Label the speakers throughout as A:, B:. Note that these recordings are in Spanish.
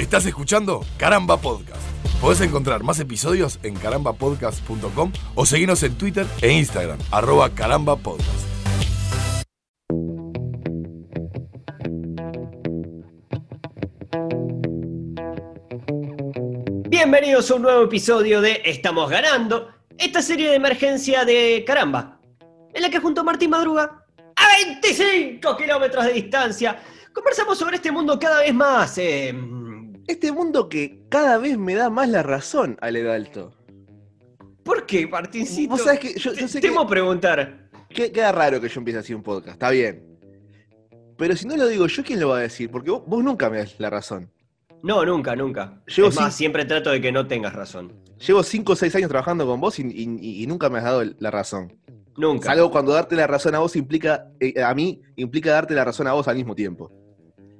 A: Estás escuchando Caramba Podcast. Podés encontrar más episodios en carambapodcast.com o seguirnos en Twitter e Instagram, arroba carambapodcast.
B: Bienvenidos a un nuevo episodio de Estamos Ganando, esta serie de emergencia de Caramba, en la que junto a Martín Madruga, a 25 kilómetros de distancia, conversamos sobre este mundo cada vez más... eh,
C: Este mundo que cada vez me da más la razón, Ale Dalto.
B: ¿Por qué, Martincito?
C: Vos sabés que yo, yo
B: Te-
C: sé
B: temo
C: que,
B: preguntar.
C: que- queda raro que yo empiece así un podcast, está bien. Pero si no lo digo yo, ¿quién lo va a decir? Porque vos, vos nunca me das la razón.
B: No, nunca, nunca.
C: Llevo
B: es más, siempre trato de que no tengas razón.
C: Llevo 5 o 6 años trabajando con vos y, y- y nunca me has dado la razón.
B: Nunca.
C: Salvo cuando darte la razón a vos implica, eh, a mí, implica darte la razón a vos al mismo tiempo.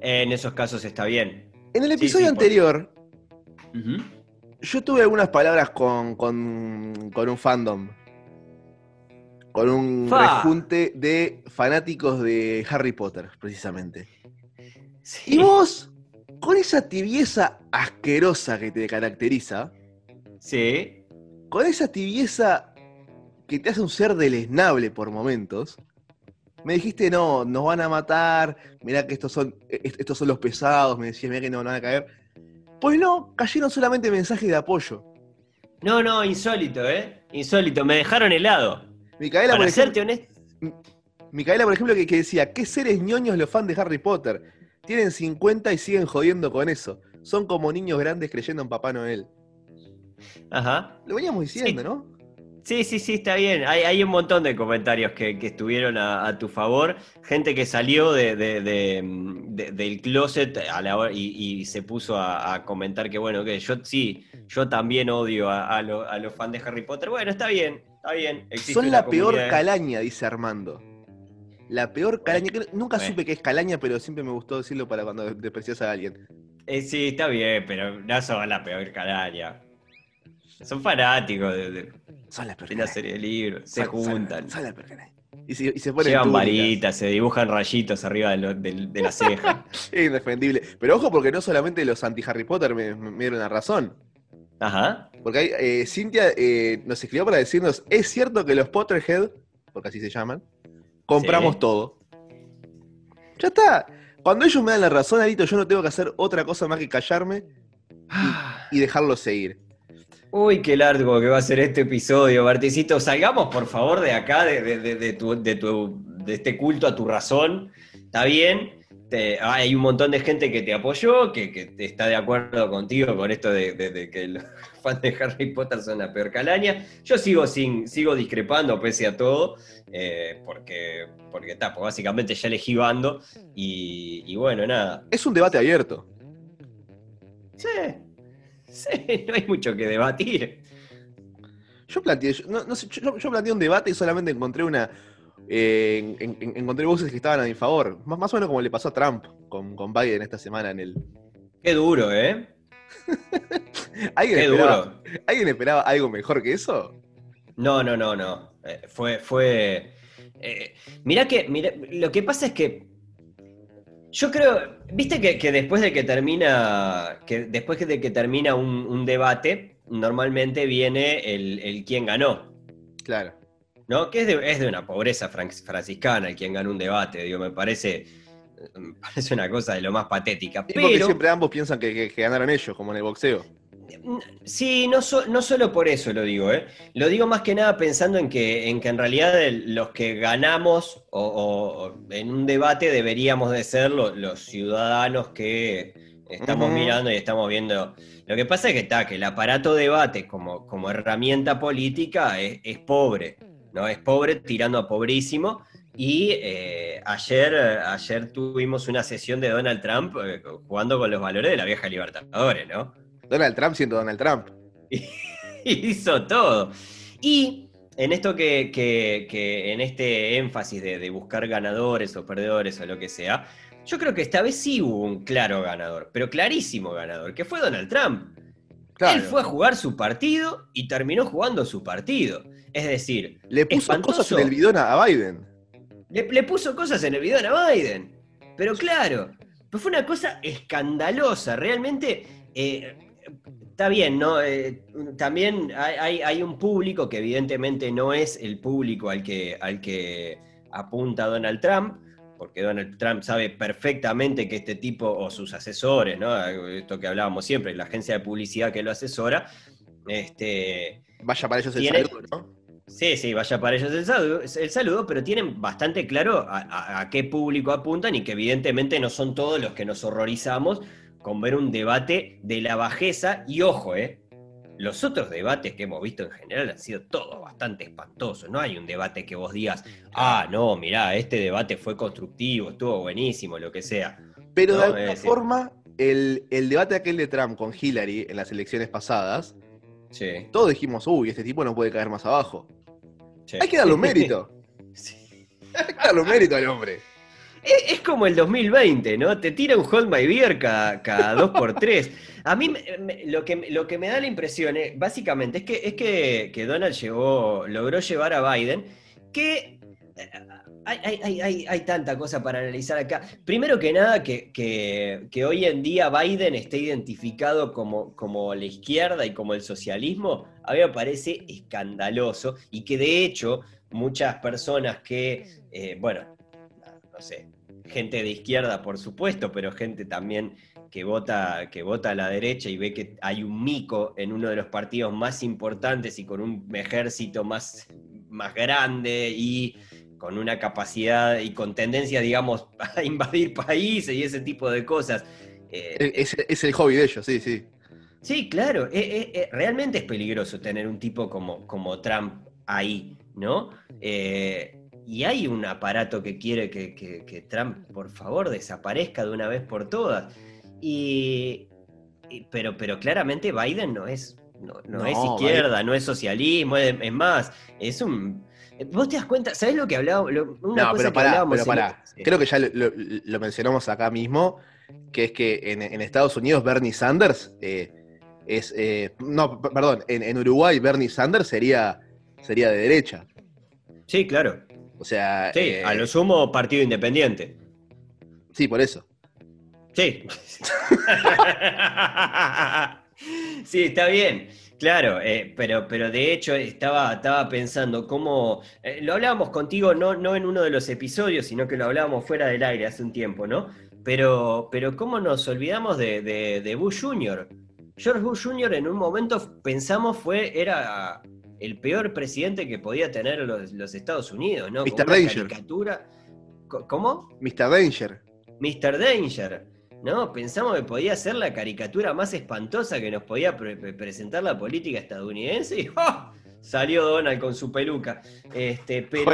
B: En esos casos está bien.
C: En el episodio
B: sí,
C: anterior, yo tuve algunas palabras con, con, con un fandom. Con un
B: Fa.
C: rejunte de fanáticos de Harry Potter, precisamente.
B: Sí.
C: Y vos, con esa tibieza asquerosa que te caracteriza,
B: Sí.
C: con esa tibieza que te hace un ser deleznable por momentos, me dijiste, no, nos van a matar, mirá que estos son, est- estos son los pesados, me decías, mirá que no van a caer. Pues no, cayeron solamente mensajes de apoyo.
B: No, no, insólito, ¿eh? Insólito. Me dejaron helado.
C: Micaela,
B: Para
C: por ejemplo,
B: honesto.
C: Micaela, por ejemplo, que, que decía, ¿qué seres ñoños los fans de Harry Potter? Tienen 50 y siguen jodiendo con eso. Son como niños grandes creyendo en Papá Noel.
B: Ajá.
C: Lo veníamos diciendo,
B: Sí.
C: ¿no?
B: Sí, sí, sí, está bien. Hay, hay un montón de comentarios que, que estuvieron a, a tu favor. Gente que salió de, de- de- de- del closet a la hora- y, y se puso a, a comentar que, bueno, que yo sí, yo también odio a, a lo- a los fans de Harry Potter. Bueno, está bien, está bien. existe
C: Son la peor calaña, dice Armando. La peor calaña. que nunca
B: Bueno.
C: supe que es calaña, pero siempre me gustó decirlo para cuando desprecias a alguien.
B: Eh, sí, está bien, pero no son la peor calaña. Son fanáticos de, de-
C: Son la peor
B: de la serie de libros, se
C: Son-
B: juntan.
C: Son la peor calaña. Y se, y se ponen
B: Llevan
C: túnicas.
B: varitas, se dibujan rayitos arriba de, lo- de la ceja.
C: Es indefendible. Pero ojo, porque no solamente los anti-Harry Potter me, me- me dieron la razón.
B: Ajá.
C: Porque hay, eh, Cintia eh, nos escribió para decirnos: ¿es cierto que los Potterhead, porque así se llaman, compramos
B: Sí.
C: todo? Ya está. Cuando ellos me dan la razón, Alito, yo no tengo que hacer otra cosa más que callarme y dejarlo seguir.
B: Uy, qué largo que va a ser este episodio, Marticito. Salgamos, por favor, de acá, de, de- de- de tu- de tu- de este culto a tu razón. ¿Está bien? Te- hay un montón de gente que te apoyó, que, que está de acuerdo contigo con esto de, que los fans de Harry Potter son la peor calaña. Yo sigo, sin, sigo discrepando pese a todo, eh, porque, porque está, pues básicamente ya elegí bando y, y bueno, nada.
C: Es un debate abierto.
B: Sí, sí, no hay mucho que debatir.
C: Yo planteé, yo, no- no sé, yo- yo planteé un debate y solamente encontré una. eh, en- en- encontré voces que estaban a mi favor. Más, más o menos como le pasó a Trump con, con Biden esta semana en el.
B: Qué duro, ¿eh?
C: ¿Alguien
B: Qué
C: esperaba,
B: duro.
C: ¿Alguien esperaba algo mejor que eso?
B: No, no, no, no. Eh, fue, fue. eh, mirá que, mirá, lo que pasa es que. Yo creo. Viste que, que después de que termina. Que después de que termina un, un debate, normalmente viene el, el quién ganó.
C: Claro.
B: ¿No? Que es de, es de una pobreza fran- franciscana el quien ganó un debate. Digo, me parece. Me parece una cosa de lo más patética.
C: Porque
B: Pero.
C: siempre ambos piensan que, que- que ganaron ellos, como en el boxeo.
B: Sí, no, so- no solo por eso lo digo, ¿eh? Lo digo más que nada pensando en que en, que en realidad el- los que ganamos o, en un debate deberíamos de ser lo- los ciudadanos que estamos mirando y estamos viendo. Lo que pasa es que está, que el aparato debate como, como herramienta política es, es pobre, ¿no? Es pobre tirando a pobrísimo. Y eh, ayer, ayer tuvimos una sesión de Donald Trump eh, jugando con los valores de la vieja Libertadores, ¿no?
C: Donald Trump siendo Donald Trump.
B: hizo todo. Y en esto que, que- que- en este énfasis de, de buscar ganadores o perdedores o lo que sea, yo creo que esta vez sí hubo un claro ganador, pero clarísimo ganador, que fue Donald Trump.
C: Claro.
B: Él fue a jugar su partido y terminó jugando su partido. Es decir,
C: Le puso
B: espantoso.
C: cosas en el bidón a Biden.
B: le, le puso cosas en el video a Biden. Pero claro, Pero fue una cosa escandalosa, realmente. eh, está bien, ¿no? Eh, también hay, un público que evidentemente no es el público al que, al que apunta Donald Trump, porque Donald Trump sabe perfectamente que este tipo, o sus asesores, ¿no? Esto que hablábamos siempre, la agencia de publicidad que lo asesora, este,
C: Vaya para ellos el
B: Tiene-
C: saludo, ¿no?
B: Sí, sí, vaya para ellos el saludo, el saludo, pero tienen bastante claro a, a- a qué público apuntan y que evidentemente no son todos los que nos horrorizamos con ver un debate de la bajeza. Y ojo, ¿eh? Los otros debates que hemos visto en general han sido todos bastante espantosos. No hay un debate que vos digas, ah, no, mirá, este debate fue constructivo, estuvo buenísimo, lo que sea.
C: Pero de
B: No,
C: alguna
B: es decir-
C: forma, el, el debate aquel de Trump con Hillary en las elecciones pasadas,
B: Sí,
C: todos dijimos, uy, este tipo no puede caer más abajo.
B: sí.
C: Hay que darle un mérito.
B: Sí.
C: Hay que darle un mérito al hombre.
B: Es, como el 2020, ¿no? Te tira un Hold My Beer cada, cada dos por tres. A mí me- lo, que, lo que me da la impresión, eh, básicamente, es que, es que, que Donald llegó, logró llevar a Biden, que eh, hay, hay- hay- hay- hay tanta cosa para analizar acá. Primero que nada, que, que- que hoy en día Biden esté identificado como, como la izquierda y como el socialismo, a mí me parece escandaloso y que de hecho muchas personas que, eh, bueno, no sé, gente de izquierda, por supuesto, pero gente también que vota, que vota a la derecha y ve que hay un mico en uno de los partidos más importantes y con un ejército más, más grande y con una capacidad y con tendencia, digamos, a invadir países y ese tipo de cosas. Eh,
C: Es, es el hobby de ellos, sí, sí.
B: Sí, claro, eh, eh, eh, realmente es peligroso tener un tipo como, como Trump ahí, ¿no? Eh, y hay un aparato que quiere que, que- que Trump, por favor, desaparezca de una vez por todas. Y, y- pero, pero claramente Biden no es, no, no
C: No,
B: es izquierda, no es socialismo, es, es más, es un... Vos te das cuenta, ¿sabés lo que hablábamos? Lo- Una
C: No,
B: cosa
C: pero pará, pero pará. Creo que ya lo, lo- lo mencionamos acá mismo, que es que en, en Estados Unidos Bernie Sanders eh, es... eh, no, perdón, en, en Uruguay Bernie Sanders sería, sería de derecha.
B: Sí, claro.
C: O sea...
B: Sí,
C: eh,
B: a lo sumo partido independiente.
C: Sí, por eso.
B: Sí. sí, está bien. Claro, eh, pero, pero de hecho estaba, estaba pensando cómo. eh, lo hablábamos contigo no, no en uno de los episodios, sino que lo hablábamos fuera del aire hace un tiempo, ¿no? Pero, pero cómo nos olvidamos de, de- de Bush Jr. George Bush Jr. en un momento pensamos fue, era el peor presidente que podía tener los, los Estados Unidos, ¿no?
C: Mr. Danger.
B: caricatura. ¿Cómo?
C: Mr. Danger.
B: Mr. Danger, ¿no? Pensamos que podía ser la caricatura más espantosa que nos podía pre- pre- presentar la política estadounidense y ¡oh! salió Donald con su peluca. Este, pero...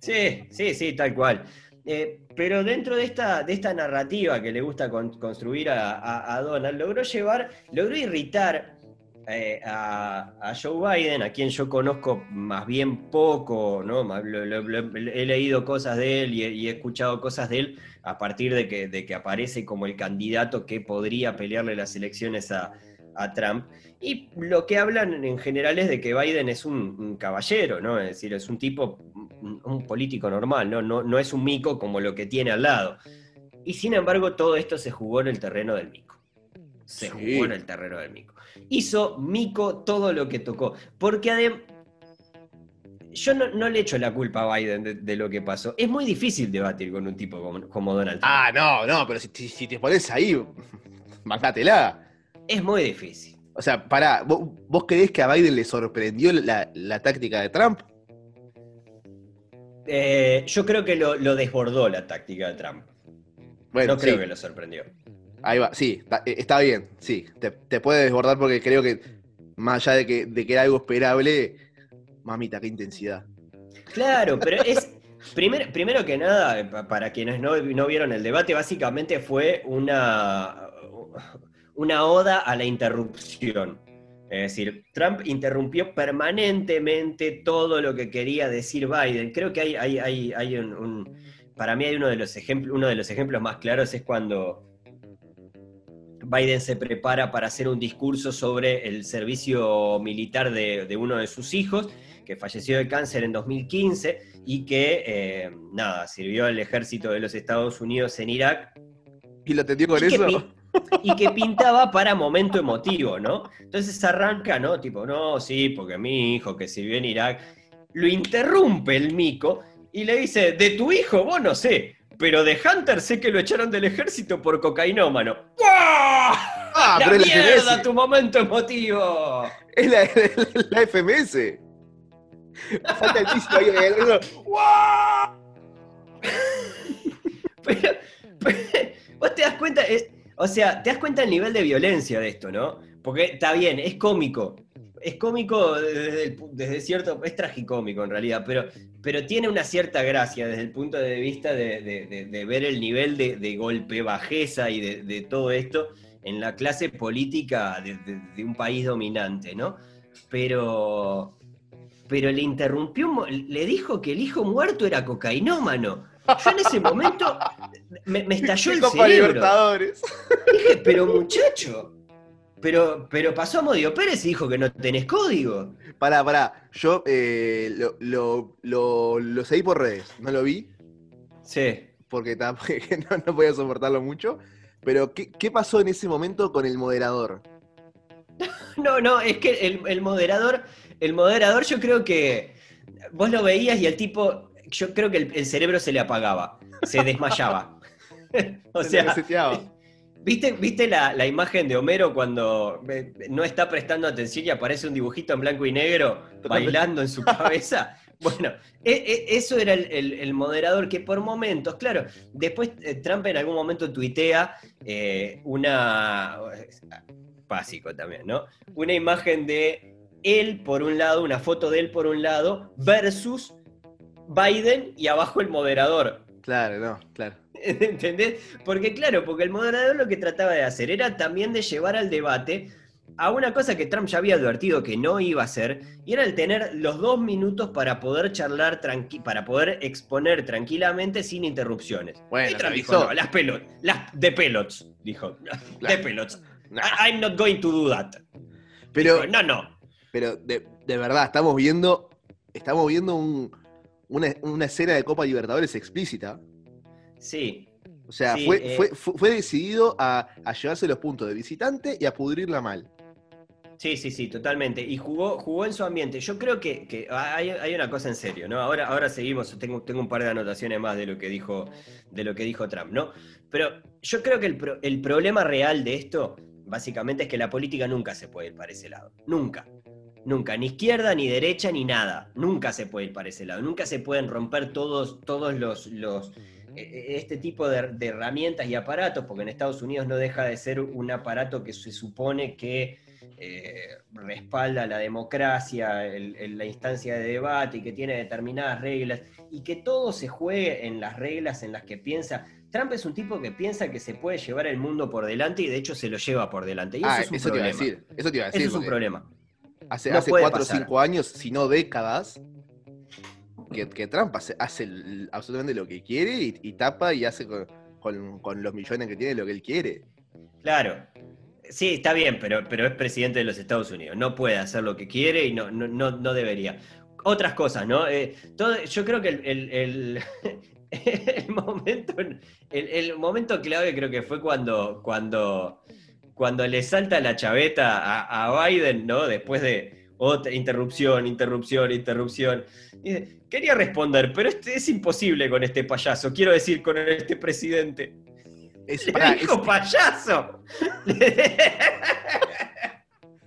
B: Sí, sí, sí, tal cual. Eh, pero dentro de esta, de esta narrativa que le gusta con- construir a, a- a Donald, logró llevar, logró irritar eh, a, a Joe Biden, a quien yo conozco más bien poco, ¿no? Más- lo- lo- lo- he leído cosas de él y he, y he escuchado cosas de él a partir de que, de que aparece como el candidato que podría pelearle las elecciones a, a Trump. Y lo que hablan en general es de que Biden es un, un caballero, ¿no? Es decir, es un tipo, un, un político normal, ¿no? ¿no? No es un mico como lo que tiene al lado. Y sin embargo, todo esto se jugó en el terreno del mico. Se
C: Sí.
B: jugó en el terreno del mico. Hizo mico todo lo que tocó. Porque además. Yo no, no le echo la culpa a Biden de, de lo que pasó. Es muy difícil debatir con un tipo como, como Donald Trump.
C: Ah, no, no, pero si, si- si te pones ahí, bancátela.
B: Es muy difícil.
C: O sea, pará, ¿vos, vos creés que a Biden le sorprendió la, la táctica de Trump?
B: Eh, yo creo que lo, lo desbordó la táctica de Trump.
C: Bueno,
B: no creo
C: sí,
B: que lo sorprendió.
C: Ahí va, sí, está, eh, está bien, sí, te, te puede desbordar porque creo que más allá de que, de que era algo esperable, mamita, qué intensidad.
B: Claro, pero es. Primero, que nada, pa- para quienes no, no vieron el debate, básicamente fue una, una oda a la interrupción. Es decir, Trump interrumpió permanentemente todo lo que quería decir Biden. Creo que hay, hay, hay, hay un, un- Para mí hay uno de los ejemplos, uno de los ejemplos más claros es cuando Biden se prepara para hacer un discurso sobre el servicio militar de, de uno de sus hijos, que falleció de cáncer en 2015 y que, eh, nada, sirvió al ejército de los Estados Unidos en Irak
C: ¿Y lo atendió con
B: que
C: eso?
B: pin- y que pintaba para momento emotivo, ¿no? Entonces arranca, ¿no? Tipo, no, sí, porque mi hijo que sirvió en Irak, lo interrumpe el mico y le dice, de tu hijo, vos no sé, pero de Hunter sé que lo echaron del ejército por cocainómano. ¡Guau!
C: Ah,
B: ¡La
C: pero es la
B: mierda,
C: FMS.
B: tu momento emotivo!
C: Es la, la- la FMS. Falta el piso ahí. el-.
B: Pero, pero, vos te das cuenta, es- o sea, te das cuenta el nivel de violencia de esto, ¿no? Porque está bien, es cómico. Es cómico desde, el desde cierto, es tragicómico en realidad, pero, pero tiene una cierta gracia desde el punto de vista de, de- de- de ver el nivel de, golpe bajeza y de, todo esto en la clase política de, un país dominante, ¿no? Pero, pero le interrumpió, le dijo que el hijo muerto era cocainómano. Yo en ese momento me, me estalló el cerebro.
C: Libertadores.
B: Dije, pero muchacho, pero, pero pasó a Modio Pérez y dijo que no tenés código.
C: Pará, pará. Yo eh, lo, lo, lo, lo seguí por redes. No lo vi
B: Sí.
C: porque no, no podía soportarlo mucho. Pero, ¿qué, qué pasó en ese momento con el moderador?
B: No, no, es que el, el moderador, el moderador yo creo que vos lo veías y el tipo, yo creo que el, el cerebro se le apagaba, se desmayaba. o
C: Se
B: sea. ¿Viste, viste la, la imagen de Homero cuando eh, no está prestando atención y aparece un dibujito en blanco y negro bailando en su cabeza? Bueno, e- e- eso era el, el- el moderador que por momentos, claro, después eh, Trump en algún momento tuitea eh, una... Básico también, ¿no? Una imagen de él por un lado, una foto de él por un lado, versus Biden y abajo el moderador.
C: Claro, no, claro.
B: ¿Entendés? Porque claro, porque el moderador lo que trataba de hacer era también de llevar al debate a una cosa que Trump ya había advertido que no iba a hacer, y era el tener los dos minutos para poder charlar, tranqui para poder exponer tranquilamente sin interrupciones.
C: Bueno,
B: y Trump dijo, no, las pelotas, las de pelots, dijo, de
C: Claro.
B: pelots.
C: Nah.
B: I- I'm not going to do that.
C: Pero,
B: Dijo, no, no.
C: pero de, de verdad, estamos viendo, estamos viendo un- una, una escena de Copa Libertadores explícita.
B: Sí,
C: O sea,
B: Sí,
C: fue,
B: eh.
C: fue, fue, fue decidido a, a llevarse los puntos de visitante y a pudrirla mal.
B: Sí, sí, sí, totalmente. Y jugó, jugó en su ambiente. Yo creo que, que hay, hay una cosa en serio, ¿no? Ahora, ahora seguimos, tengo, tengo un par de anotaciones más de lo que dijo, de lo que dijo Trump, ¿no? Pero yo creo que el, pro- el problema real de esto, básicamente, es que la política nunca se puede ir para ese lado. Nunca. Nunca. Ni izquierda, ni derecha, ni nada. Nunca se puede ir para ese lado. Nunca se pueden romper todos, todos los. los este tipo de, de herramientas y aparatos, porque en Estados Unidos no deja de ser un aparato que se supone que eh, respalda la democracia, el- el- la instancia de debate y que tiene determinadas reglas, y que todo se juegue en las reglas en las que piensa. Trump es un tipo que piensa que se puede llevar el mundo por delante y de hecho se lo lleva por delante. Y eso
C: ah,
B: es un
C: eso te iba a
B: problema.
C: decir. Eso te iba a decir.
B: Eso es un problema.
C: Hace,
B: No
C: hace cuatro o cinco años, si no décadas, que, que Trump hace, absolutamente lo que quiere y, y tapa y hace con, con- con los millones que tiene lo que él quiere.
B: Claro. Sí, está bien, pero, pero es presidente de los Estados Unidos. No puede hacer lo que quiere y no, no, no, no debería. Otras cosas, ¿no? Eh, todo- yo creo que el, el- el- el momento, el, el momento clave creo que fue cuando, cuando, cuando le salta la chaveta a, a Biden, ¿no? Después de otra interrupción, interrupción, interrupción. Dice, quería responder, pero este, es imposible con este payaso, quiero decir, con este presidente.
C: Es,
B: Le dijo
C: es-
B: payaso.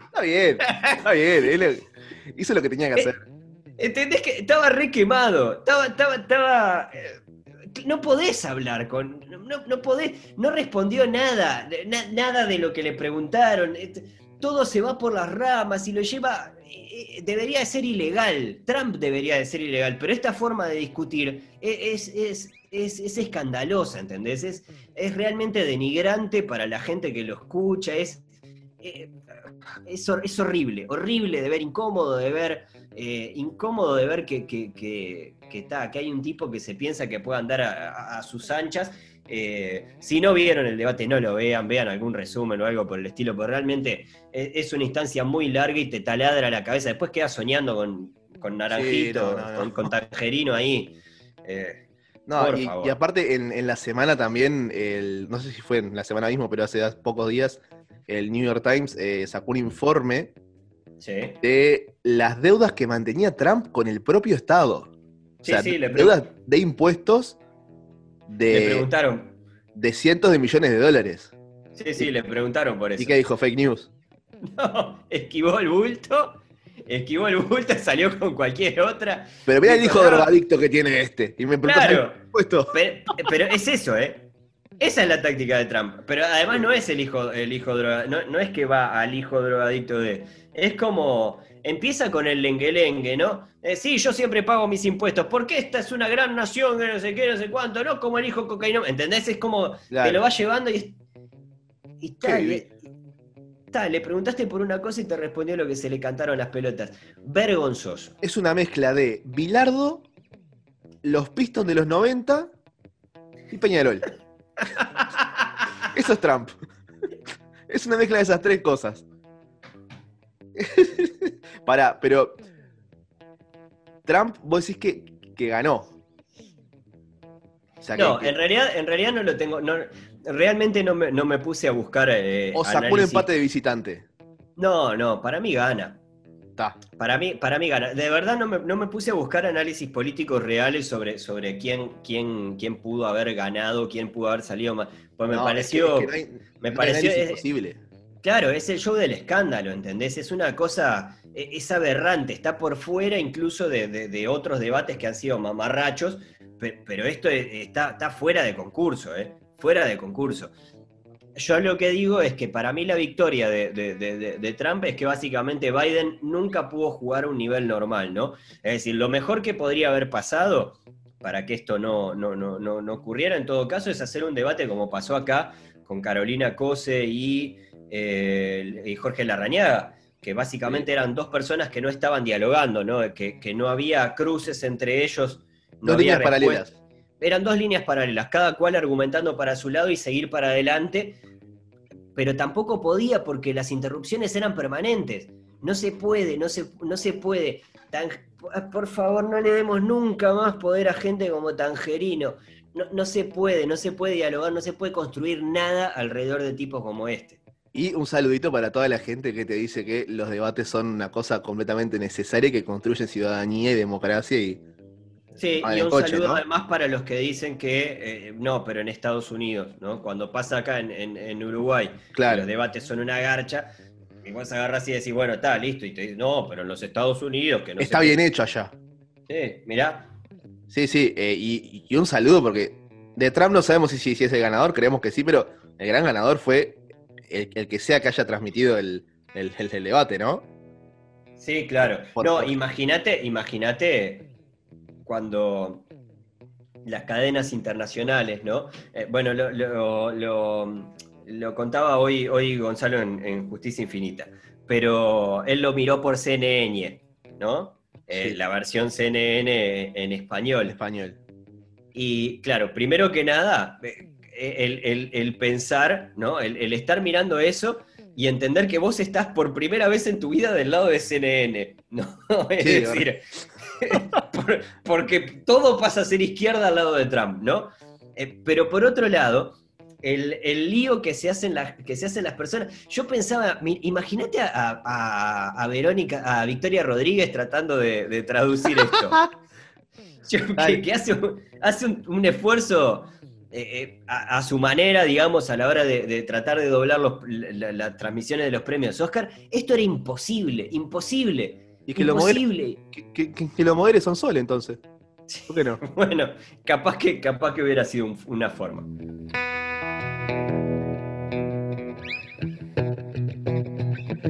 C: está bien, está bien. él hizo lo que tenía que hacer.
B: ¿Entendés que estaba re quemado? Estaba, estaba, estaba. eh, No podés hablar con. No, no podés. No respondió nada. na- nada de lo que le preguntaron. et- Todo se va por las ramas y lo lleva. Eh, Debería de ser ilegal. Trump debería de ser ilegal. Pero esta forma de discutir e- es, es, es, es escandalosa, ¿entendés? Es, es realmente denigrante para la gente que lo escucha. Es. eh, es, es horrible, horrible de ver, incómodo de ver, eh, incómodo de ver que, que, que, que hay un tipo que se piensa que puede andar a sus anchas. Eh, si no vieron el debate, no lo vean, vean algún resumen o algo por el estilo, pero realmente es, es una instancia muy larga y te taladra la cabeza. Después quedas soñando con, con naranjito,
C: no, no, no.
B: Con, con tangerino ahí. Eh,
C: No, y, aparte en, en la semana también, el, no sé si fue en la semana mismo, pero hace pocos días, el New York Times eh, sacó un informe
B: Sí.
C: de las deudas que mantenía Trump con el propio Estado. O
B: Sí,
C: sea,
B: sí,
C: deudas de impuestos
B: Le preguntaron.
C: de cientos de millones de dólares.
B: Sí, sí, le preguntaron por eso.
C: ¿Y qué dijo? Fake news.
B: No, esquivó el bulto, esquivó el bulto, salió con cualquier otra.
C: Pero mira el hijo drogadicto que tiene este. Y me preguntó
B: Claro.
C: impuestos.
B: Pero, pero es eso, ¿eh? Esa es la táctica de Trump. Pero además no es el hijo, el hijo droga, no, no es que va al hijo drogadicto de. Es como. Empieza con el lenguelengue, ¿no? Eh, sí, yo siempre pago mis impuestos. Porque esta es una gran nación que no sé qué, no sé cuánto, ¿no? Como el hijo cocaína. ¿Entendés? Es como. Te lo va llevando y. es- Y tal,
C: vivi-
B: tal, le preguntaste por una cosa y te respondió lo que se le cantaron las pelotas. Vergonzoso.
C: Es una mezcla de Bilardo, los Pistons de los 90 y Peñarol. Eso es Trump. Es una mezcla de esas tres cosas. Pará, pero Trump, vos decís que, que ganó. O sea, que-
B: No,
C: que-
B: en realidad, en realidad no lo tengo. No, realmente no me, no me puse a buscar. eh,
C: o sacó un empate de visitante.
B: No, no, para mí gana. Para mí, para mí gana. De verdad no me, no me puse a buscar análisis políticos reales sobre, sobre quién, quién, quién pudo haber ganado, quién pudo haber salido más. Pues me
C: No,
B: pareció.
C: es que- es que no hay-
B: me
C: no
B: pareció. es-. Claro, es el show del escándalo, ¿entendés? Es una cosa, e- es aberrante, está por fuera incluso de, de- otros debates que han sido mamarrachos, pe- pero esto es- está, está fuera de concurso, ¿eh? Fuera de concurso. Yo lo que digo es que para mí la victoria de- de- de Trump es que básicamente Biden nunca pudo jugar a un nivel normal, ¿no? Es decir, lo mejor que podría haber pasado para que esto no, no, no, no, no ocurriera en todo caso es hacer un debate como pasó acá con Carolina Cose y, eh, y Jorge Larrañaga, que básicamente eran dos personas que no estaban dialogando, ¿no? Que, que no había cruces entre ellos. No
C: Dos
B: había
C: líneas paralelas.
B: Eran dos líneas paralelas, cada cual argumentando para su lado y seguir para adelante, pero tampoco podía porque las interrupciones eran permanentes. No se puede, no se, no se puede. Tan- por favor, no le demos nunca más poder a gente como Tangerino. No, no se puede, no se puede dialogar, no se puede construir nada alrededor de tipos como este.
C: Y un saludito para toda la gente que te dice que los debates son una cosa completamente necesaria que construyen ciudadanía y democracia y
B: Sí, y un
C: coche,
B: saludo
C: ¿no?
B: además para los que dicen que eh, no, pero en Estados Unidos, ¿no? Cuando pasa acá en, en- en Uruguay,
C: Claro.
B: los debates son una garcha, y vos agarras y decís, bueno, está, listo, y te dicen, no, pero en los Estados Unidos, que no
C: está bien hecho allá.
B: qué". Sí, mirá,
C: Sí, sí, eh, y, y un saludo porque de Trump no sabemos si, si, si es el ganador, creemos que sí, pero el gran ganador fue el, el que sea que haya transmitido el, el- el- debate, ¿no?
B: sí, claro. No, imagínate, imagínate cuando las cadenas internacionales, ¿no? Eh, bueno, lo, lo- lo- lo contaba hoy, hoy Gonzalo en, en Justicia Infinita, pero él lo miró por CNN, ¿no? Eh,
C: Sí.
B: La versión CNN en español.
C: español.
B: Y claro, primero que nada, eh, el, el- el pensar, ¿no? El, el estar mirando eso y entender que vos estás por primera vez en tu vida del lado de CNN, ¿no? Es
C: Sí,
B: decir, por- porque todo pasa a ser izquierda al lado de Trump, ¿no? Eh, pero por otro lado, el, el lío que se, hacen las, que se hacen las personas. Yo pensaba, imagínate a, a- a Verónica, a Victoria Rodríguez tratando de, de traducir esto. Yo- que, hace, hace un, un esfuerzo eh, eh, a, a su manera, digamos, a la hora de, de tratar de doblar los- la- la- las transmisiones de los premios Oscar. Esto era imposible, imposible.
C: Y que lo, modere,
B: imposible.
C: que, que- que- que lo modere son Sol, entonces. ¿Por qué no?
B: Bueno, capaz que, capaz que hubiera sido un- una forma.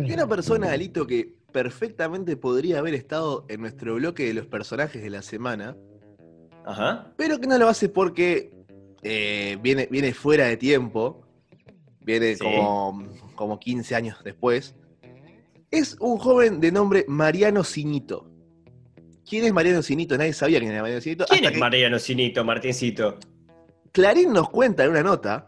C: Y una persona, Alito, que perfectamente podría haber estado en nuestro bloque de los personajes de la semana,
B: Ajá.
C: pero que no lo hace porque eh, viene, viene fuera de tiempo, viene
B: Sí.
C: como, como 15 años después, es un joven de nombre Mariano Cinito. ¿Quién es Mariano Cinito? Nadie sabía quién era Mariano Cinito.
B: ¿Quién es
C: que
B: Mariano Cinito, Martincito?
C: Clarín nos cuenta en una nota,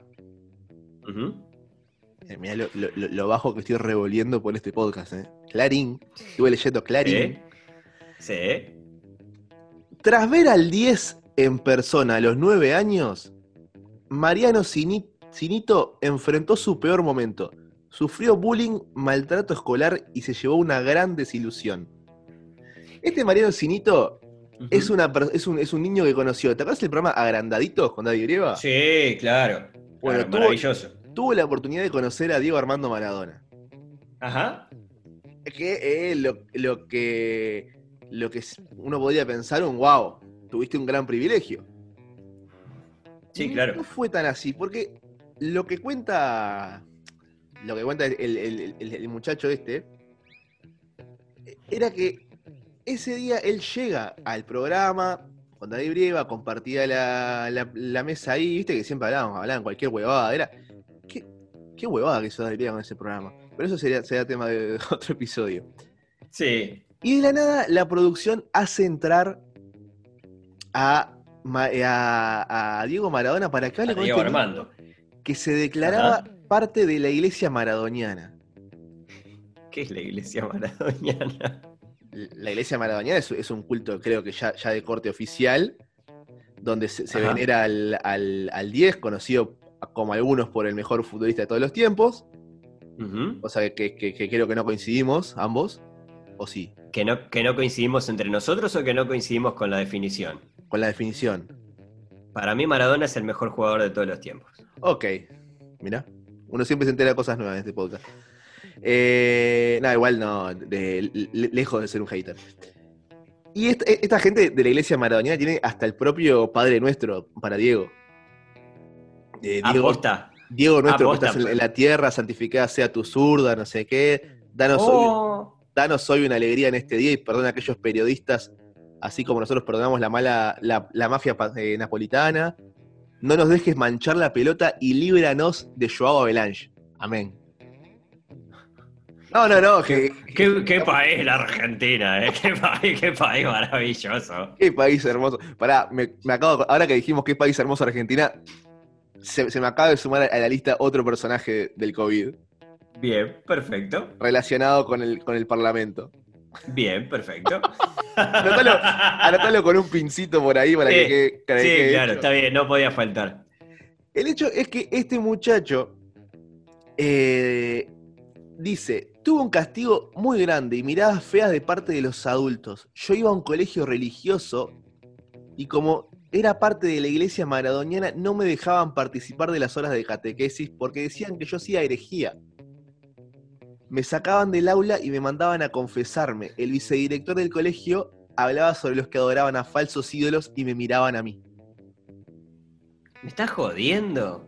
C: eh, mirá lo, lo- lo- lo bajo que estoy revolviendo por este podcast, ¿eh? Clarín, estuve leyendo Clarín.
B: Sí. Sí.
C: Tras ver al 10 en persona a los nueve años, Mariano Cinito enfrentó su peor momento. Sufrió bullying, maltrato escolar y se llevó una gran desilusión. Este Mariano Cinito es, una, es, un, es un niño que conoció. ¿Te acuerdas del programa Agrandaditos con Daddy Brieva?
B: Sí, claro.
C: Bueno,
B: Claro,
C: tuvo-
B: maravilloso.
C: Tuvo la oportunidad de conocer a Diego Armando Maradona.
B: Ajá.
C: Que eh, lo, lo que lo que uno podría pensar un wow, tuviste un gran privilegio.
B: Sí,
C: Y
B: claro.
C: No fue tan así, porque lo que cuenta. Lo que cuenta el, el- el- el muchacho este. Era que ese día él llega al programa con David Brieva, compartía la, la- la mesa ahí, viste que siempre hablábamos, hablaban cualquier huevada. Era. ¿Qué, qué huevada que hizo David Brieva con ese programa? Pero eso sería, sería tema de otro episodio.
B: Sí.
C: Y de la nada, la producción hace entrar a, a- a Diego Maradona para que hable
B: A
C: con
B: Diego
C: este
B: Armando.
C: que se declaraba
B: Ajá.
C: parte de la iglesia maradoniana.
B: ¿Qué es la iglesia maradoniana?
C: La iglesia maradoniana es, es un culto, creo que ya, ya de corte oficial, donde se, venera al, al, al 10, conocido como algunos por el mejor futbolista de todos los tiempos, o sea que, que- que creo que no coincidimos ambos, o sí,
B: ¿Que no, ¿Que no coincidimos entre nosotros o que no coincidimos con la definición?
C: Con la definición.
B: Para mí Maradona es el mejor jugador de todos los tiempos.
C: Ok, mira, uno siempre se entera de cosas nuevas en este podcast. Eh, no, igual no, de- lejos de ser un hater. Y esta, esta gente de la iglesia maradoniana tiene hasta el propio Padre Nuestro para Diego. Eh, Diego,
B: Aposta.
C: Diego nuestro que
B: Aposta,
C: estás en,
B: pues.
C: en la tierra, santificada sea tu zurda, no sé qué. Danos, hoy,
B: Oh,
C: danos hoy una alegría en este día y perdona a aquellos periodistas, así como nosotros perdonamos la mala, la, la mafia eh, napolitana. No nos dejes manchar la pelota y líbranos de Joao Belange. Amén. No, no, no, que,
B: qué, qué país la Argentina, ¿eh? Qué país, qué país maravilloso.
C: qué país hermoso. Pará, me, me acabo, ahora que dijimos qué país hermoso Argentina, se, se me acaba de sumar a la lista otro personaje del COVID
B: Bien, perfecto.
C: relacionado con el, con el Parlamento.
B: Bien, perfecto.
C: Anotalo con un pincito por ahí para
B: Sí,
C: que quede para que
B: Sí,
C: quede
B: claro,
C: hecho.
B: está bien, no podía faltar.
C: El hecho es que este muchacho eh, dice, tuvo un castigo muy grande y miradas feas de parte de los adultos. Yo iba a un colegio religioso y como era parte de la iglesia maradoniana, no me dejaban participar de las horas de catequesis porque decían que yo hacía herejía. Me sacaban del aula y me mandaban a confesarme. El vicedirector del colegio hablaba sobre los que adoraban a falsos ídolos y me miraban a mí.
B: ¿Me estás jodiendo?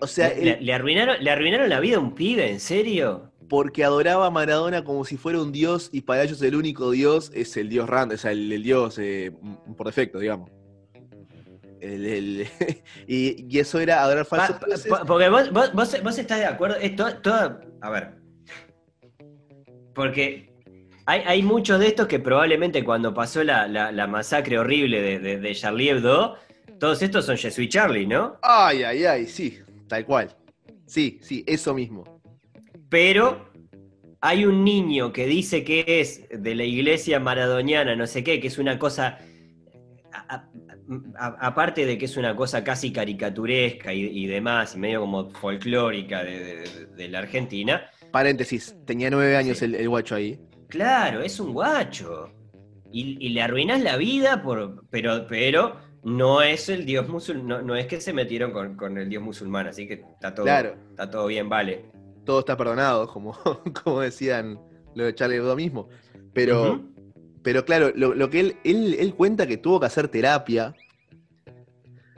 C: O sea,
B: ¿Le,
C: él-
B: le arruinaron, ¿Le arruinaron la vida a un pibe? ¿En serio?
C: porque adoraba a Maradona como si fuera un dios y para ellos el único dios es el dios random, o sea, el, el dios eh, por defecto, digamos. El- el- y, y eso era adorar falsos
B: pa-
C: dioses.
B: pa- porque vos, vos- vos- vos estás de acuerdo. Es to- toda- a ver. Porque hay, hay muchos de estos que probablemente cuando pasó la, la- la masacre horrible de, de- de Charlie Hebdo, todos estos son Jesuit Charlie, ¿no?
C: Ay, ay, ay, sí, tal cual. Sí, sí, eso mismo.
B: Pero hay un niño que dice que es de la iglesia maradoniana, no sé qué, que es una cosa. aparte de que es una cosa casi caricaturesca y, y demás, y medio como folclórica de la Argentina,
C: Paréntesis, tenía nueve años
B: Sí.
C: el, el guacho ahí.
B: claro, es un guacho. Y, y le arruinás la vida, por, pero, pero no es el dios musulmán, no, no es que se metieron con, con el dios musulmán, así que está todo,
C: Claro.
B: está todo bien, vale.
C: Todo está perdonado, como, como decían lo de Charlie Hebdo mismo. Pero. Pero claro, lo, lo que él, él, él cuenta que tuvo que hacer terapia.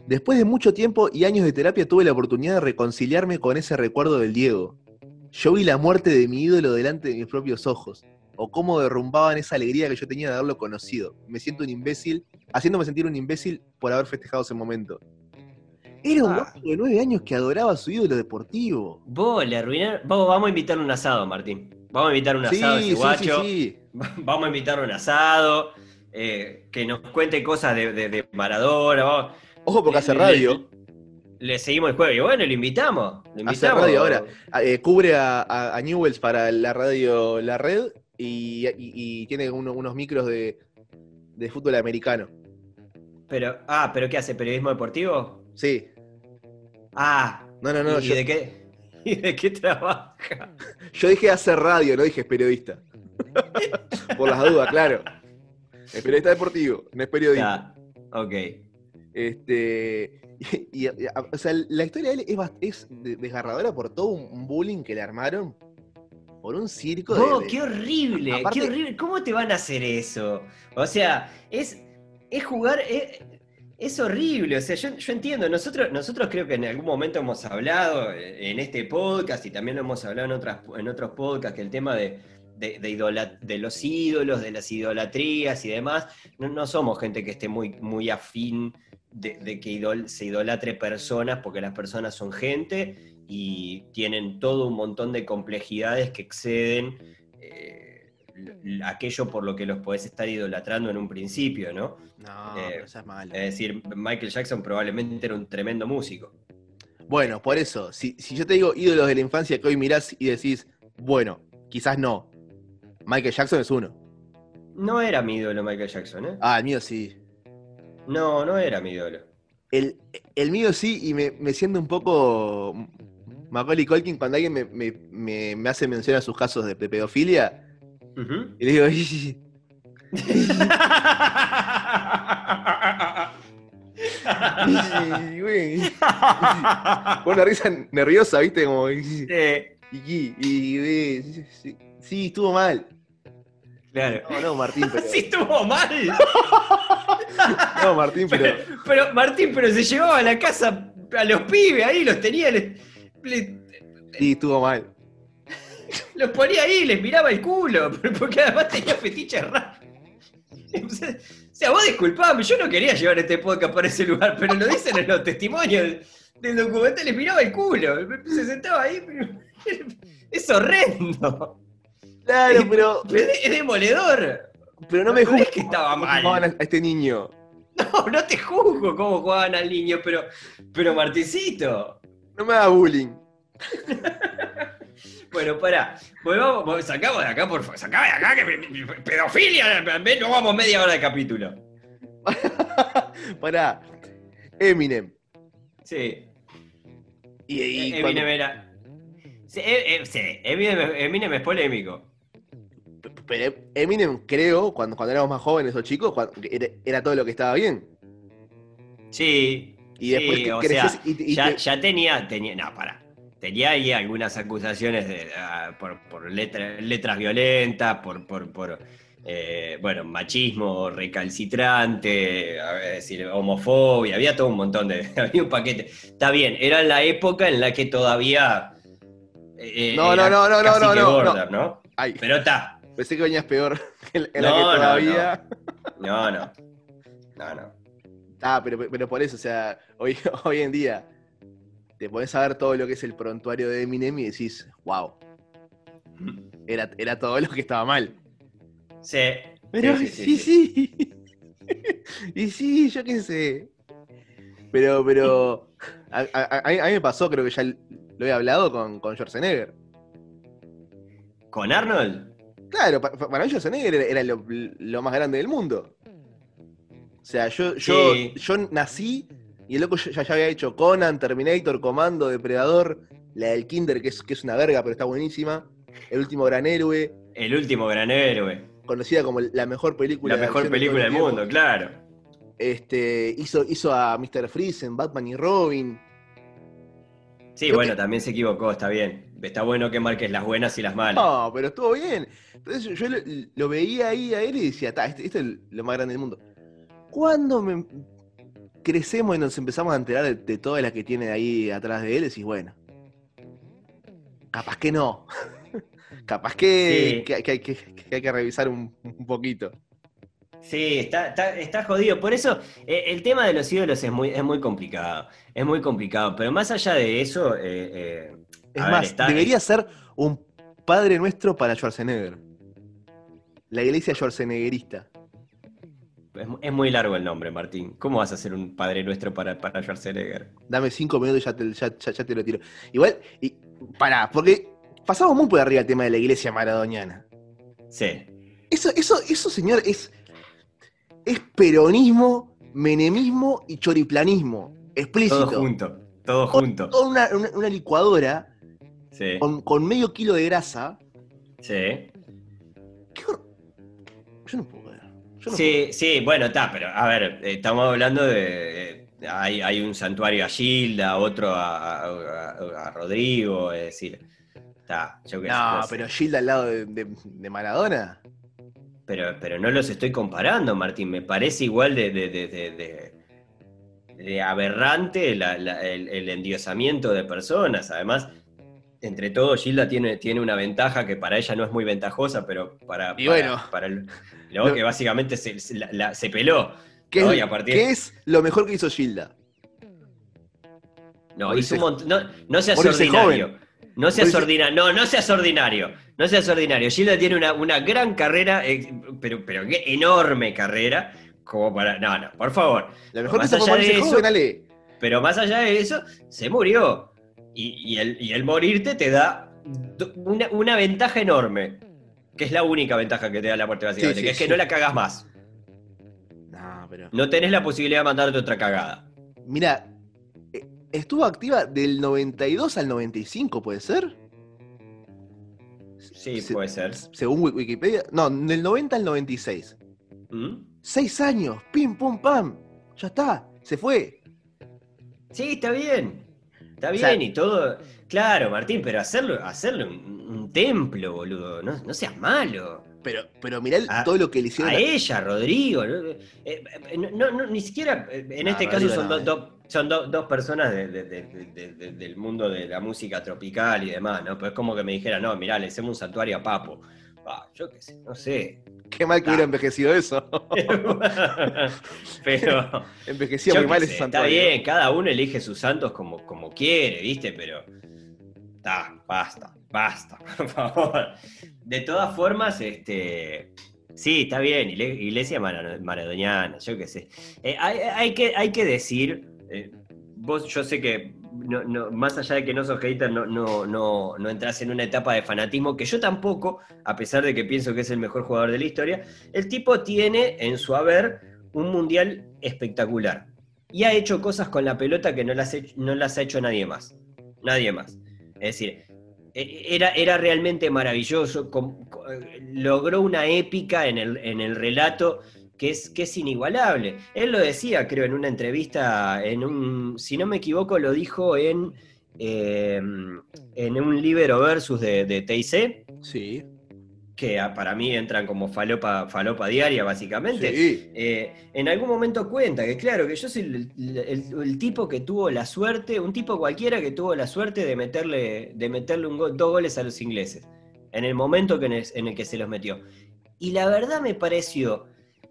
C: Después de mucho tiempo y años de terapia tuve la oportunidad de reconciliarme con ese recuerdo del Diego. Yo vi la muerte de mi ídolo delante de mis propios ojos, o cómo derrumbaban esa alegría que yo tenía de haberlo conocido. Me siento un imbécil, haciéndome sentir un imbécil por haber festejado ese momento. Era un
B: Ah.
C: de nueve años que adoraba a su ídolo deportivo.
B: Vos le arruinaron. Vos, vamos a invitarle un asado, Martín. Vamos a invitar un
C: Sí,
B: asado a ese
C: sí,
B: guacho.
C: sí.
B: Vamos a invitar un asado. eh, que nos cuente cosas de, de- de Maradona. vamos-
C: Ojo porque hace radio.
B: Le, seguimos el juego. Y bueno, lo invitamos. Lo invitamos.
C: radio ahora. Eh, cubre a, a- a Newells para la radio La Red y, y- y tiene uno- unos micros de, de fútbol americano.
B: Pero, ah, ¿pero qué hace? ¿Periodismo deportivo?
C: Sí.
B: Ah,
C: No, no, no.
B: ¿y,
C: Yo,
B: de qué, ¿y de qué trabaja?
C: yo dije hacer radio, no dije periodista. Por las dudas, claro. Es periodista deportivo, no es periodista.
B: Ya, ok.
C: Este. Y, y- y- o sea, la historia de él es, es de- desgarradora por todo un, bullying que le armaron por un circo de- de.
B: qué horrible,
C: Aparte-
B: qué horrible. ¿Cómo te van a hacer eso? O sea, es, es jugar, es, es horrible. O sea, yo, yo entiendo, nosotros, nosotros creo que en algún momento hemos hablado eh, en este podcast y también lo hemos hablado en, otras, en otros podcasts, que el tema de, de, de idola- de los ídolos, de las idolatrías y demás, no, no somos gente que esté muy, muy afín de, de que idol- se idolatre personas, porque las personas son gente y tienen todo un montón de complejidades que exceden eh, aquello por lo que los podés estar idolatrando en un principio, ¿no?
C: No,
B: Eh,
C: eso es malo.
B: Es decir, Michael Jackson probablemente era un tremendo músico.
C: Bueno, por eso, si, si yo te digo ídolos de la infancia que hoy mirás y decís, bueno, quizás no. Michael Jackson es uno.
B: No era mi ídolo Michael Jackson, ¿eh?
C: Ah, el mío sí.
B: No, no era mi ídolo.
C: El, el mío sí, y me, me siento un poco Macaulay Culkin cuando alguien me, me- me- me hace mención a sus casos de, de pedofilia. Y le digo. Con una risa nerviosa, ¿viste? Como, "Ih,
B: Sí,
C: y, y, y- sí, estuvo mal.
B: Claro.
C: No, no, Martín, pero.
B: Sí, estuvo mal.
C: No, Martín, pero.
B: Pero, pero, Martín, pero se llevaba a la casa a los pibes ahí, los tenía, le- le-
C: Sí, estuvo mal.
B: los ponía ahí, les miraba el culo, porque además tenía fetiches raros. O sea, o sea, vos disculpame, yo no quería llevar este podcast para ese lugar, pero lo dicen en los testimonios del documental, les miraba el culo, se sentaba ahí, pero es horrendo,
C: Claro, pero.
B: es, es demoledor.
C: Pero no me
B: No es
C: juzgues
B: que estaba mal.
C: a a este niño.
B: No, no te juzgo cómo jugaban al niño, pero, pero Martincito.
C: No me haga bullying.
B: Bueno, pará, volvamos, vol- sacamos de acá, por favor, sacame de acá, que pedofilia, no vamos media hora de capítulo.
C: Pará. Eminem.
B: Sí,
C: Y, y
B: Eminem
C: cuando-
B: era... Sí, eh, eh, sí, Eminem, Eminem es polémico.
C: Pero Eminem, creo, cuando, cuando éramos más jóvenes o chicos, cuando- era, era todo lo que estaba bien.
B: Sí,
C: Y después
B: sí,
C: que
B: o sea,
C: y, y
B: ya,
C: te-
B: ya tenía, tenía, no, pará. Tenía ahí algunas acusaciones de, ah, por, por letra- letras violentas, por, por, por eh, bueno, machismo recalcitrante, a ver, decir, homofobia, había todo un montón de, había un paquete. Está bien, era la época en la que todavía... eh,
C: No, no, no, no, no, no,
B: border, ¿no?
C: Ay,
B: Pero está.
C: Pensé que venías peor la
B: No,
C: que
B: no,
C: todavía.
B: No, no. No, no.
C: Ah, pero, pero por eso, o sea, hoy, hoy en día te podés saber todo lo que es el prontuario de Eminem y decís, wow, era, era todo lo que estaba mal.
B: Sí.
C: Pero
B: Sí,
C: sí,
B: sí,
C: sí. y sí, yo qué sé. Pero, pero. A, a- a mí me pasó, creo que ya lo he hablado con, con Schwarzenegger.
B: ¿Con Arnold?
C: Claro, pa- pa- para mí Schwarzenegger era, era lo, lo más grande del mundo. O sea, yo, yo,
B: Sí.
C: yo nací y el loco ya, ya había hecho Conan, Terminator, Comando, Depredador, la del Kinder, que es, que es una verga, pero está buenísima. El último gran héroe,
B: El último gran héroe.
C: conocida como la mejor película
B: La mejor
C: de
B: película del mundo, claro.
C: Este, hizo, hizo a Mr. Freeze en Batman y Robin.
B: Sí,
C: Creo
B: bueno,
C: que-
B: también se equivocó, está bien. Está bueno que marques las buenas y las malas.
C: No, pero estuvo bien. Entonces yo, lo, lo veía ahí a él y decía, "Ta, este, este es lo más grande del mundo. Cuando me- crecemos y nos empezamos a enterar de, de todas las que tiene ahí atrás de él, decís, bueno, capaz que no. capaz que,
B: Sí.
C: que, que hay que, que hay que revisar un, un poquito.
B: Sí, está, está, está jodido. Por eso, eh, el tema de los ídolos es muy, es muy complicado. Es muy complicado. Pero más allá de eso, eh, eh,
C: Es
B: a
C: más, debería ser un padre nuestro para Schwarzenegger. La iglesia schwarzeneggerista.
B: es, es muy largo el nombre, Martín. ¿Cómo vas a ser un padre nuestro para, para Schwarzenegger?
C: Dame cinco minutos y ya te, ya- ya- ya te lo tiro. Igual, y, pará, porque pasamos muy por arriba el tema de la iglesia maradoniana.
B: Sí.
C: Eso, eso, eso, señor, es, es peronismo menemismo y choriplanismo. Explícito.
B: Todo junto, todo junto.
C: Toda una, una- una licuadora
B: Sí,
C: con, con medio kilo de grasa.
B: sí.
C: ¿Qué hor- Yo no puedo ver. No
B: Sí, sí, bueno, está, pero a ver, estamos hablando de. eh, hay, hay un santuario a Gilda, otro a, a- Rodrigo, es decir. Está, yo
C: puedo. No,
B: sé.
C: pero Gilda al lado de, de- de Maradona.
B: Pero, pero no los estoy comparando, Martín. Me parece igual de, de, de- de- de- de aberrante la- la- el, el endiosamiento de personas. Además, entre todo, Gilda tiene, tiene una ventaja que para ella no es muy ventajosa, pero para,
C: Y
B: para-
C: bueno.
B: para el-
C: Lo-
B: que básicamente se, se- la- la- se peló.
C: ¿Qué,
B: No,
C: es,
B: y a partir-
C: qué es lo mejor que hizo Gilda?
B: No, hizo un montón- no, no seas ordinario.
C: joven.
B: No seas ordinario. No, no seas ordinario. No seas ordinario. Gilda tiene una, una gran carrera, eh, pero, pero qué enorme carrera, como para. No, no, por favor.
C: Lo mejor que hizo fue
B: eso-
C: joven, Ale.
B: Pero más allá de eso, se murió. Y, y el, y el morirte te da una, una ventaja enorme. Que es la única ventaja que te da la muerte, básicamente.
C: Sí, sí,
B: que es que no la cagas más.
C: No, pero.
B: No tenés la posibilidad de mandarte otra cagada.
C: Mira, eh, estuvo activa del 92 al 95, ¿puede ser?
B: Sí,
C: Se-
B: puede ser.
C: Según Wi- Wikipedia. No, del 90 al 96.
B: ¿Mm?
C: Seis años, pim, pum, pam. Ya está, se fue.
B: Sí, está bien. Está
C: O
B: bien
C: sea-
B: y todo. Claro, Martín, pero hacerlo, hacerlo un, un templo, boludo. No, no seas malo.
C: Pero, pero mirá
B: A-
C: todo lo que le hicieron.
B: A
C: a-
B: ella, Rodrigo. ¿no? Eh, eh, no, no, ni siquiera. eh, En este caso son, do- do- son do- dos personas de- de- de- de- de- de- del mundo de la música tropical y demás, ¿no? Pues es como que me dijera, no, mirá, le hacemos un santuario a Papo. Ah, yo qué sé, no sé.
C: Qué mal que
B: Ah.
C: hubiera envejecido eso.
B: pero.
C: Envejecía muy mal
B: sé,
C: ese
B: Está
C: santuario.
B: bien, cada uno elige sus santos como, como quiere, ¿viste? Pero. Está, basta, basta, por favor. De todas formas, este. Sí, está bien, iglesia mara- maradoniana, yo qué sé. Eh, hay, hay que, hay que decir. eh, vos, yo sé que. No- más allá de que no sos hater, no, no, no, no entras en una etapa de fanatismo, que yo tampoco, a pesar de que pienso que es el mejor jugador de la historia, el tipo tiene en su haber un mundial espectacular. Y ha hecho cosas con la pelota que no las, no las ha hecho nadie más. Nadie más. Es decir, e- era, era realmente maravilloso. com- co- logró una épica en el, en el relato que es, que es inigualable. Él lo decía, creo, en una entrevista, en un, si no me equivoco, lo dijo en, eh, en un Libero Versus de, de TIC,
C: Sí.
B: que para mí entran como falopa, falopa diaria, básicamente.
C: Sí.
B: Eh, en algún momento cuenta que, claro, que yo soy el, el- el tipo que tuvo la suerte, un tipo cualquiera que tuvo la suerte de meterle, de meterle un go- dos goles a los ingleses, en el momento que en, el, en el que se los metió. Y la verdad me pareció,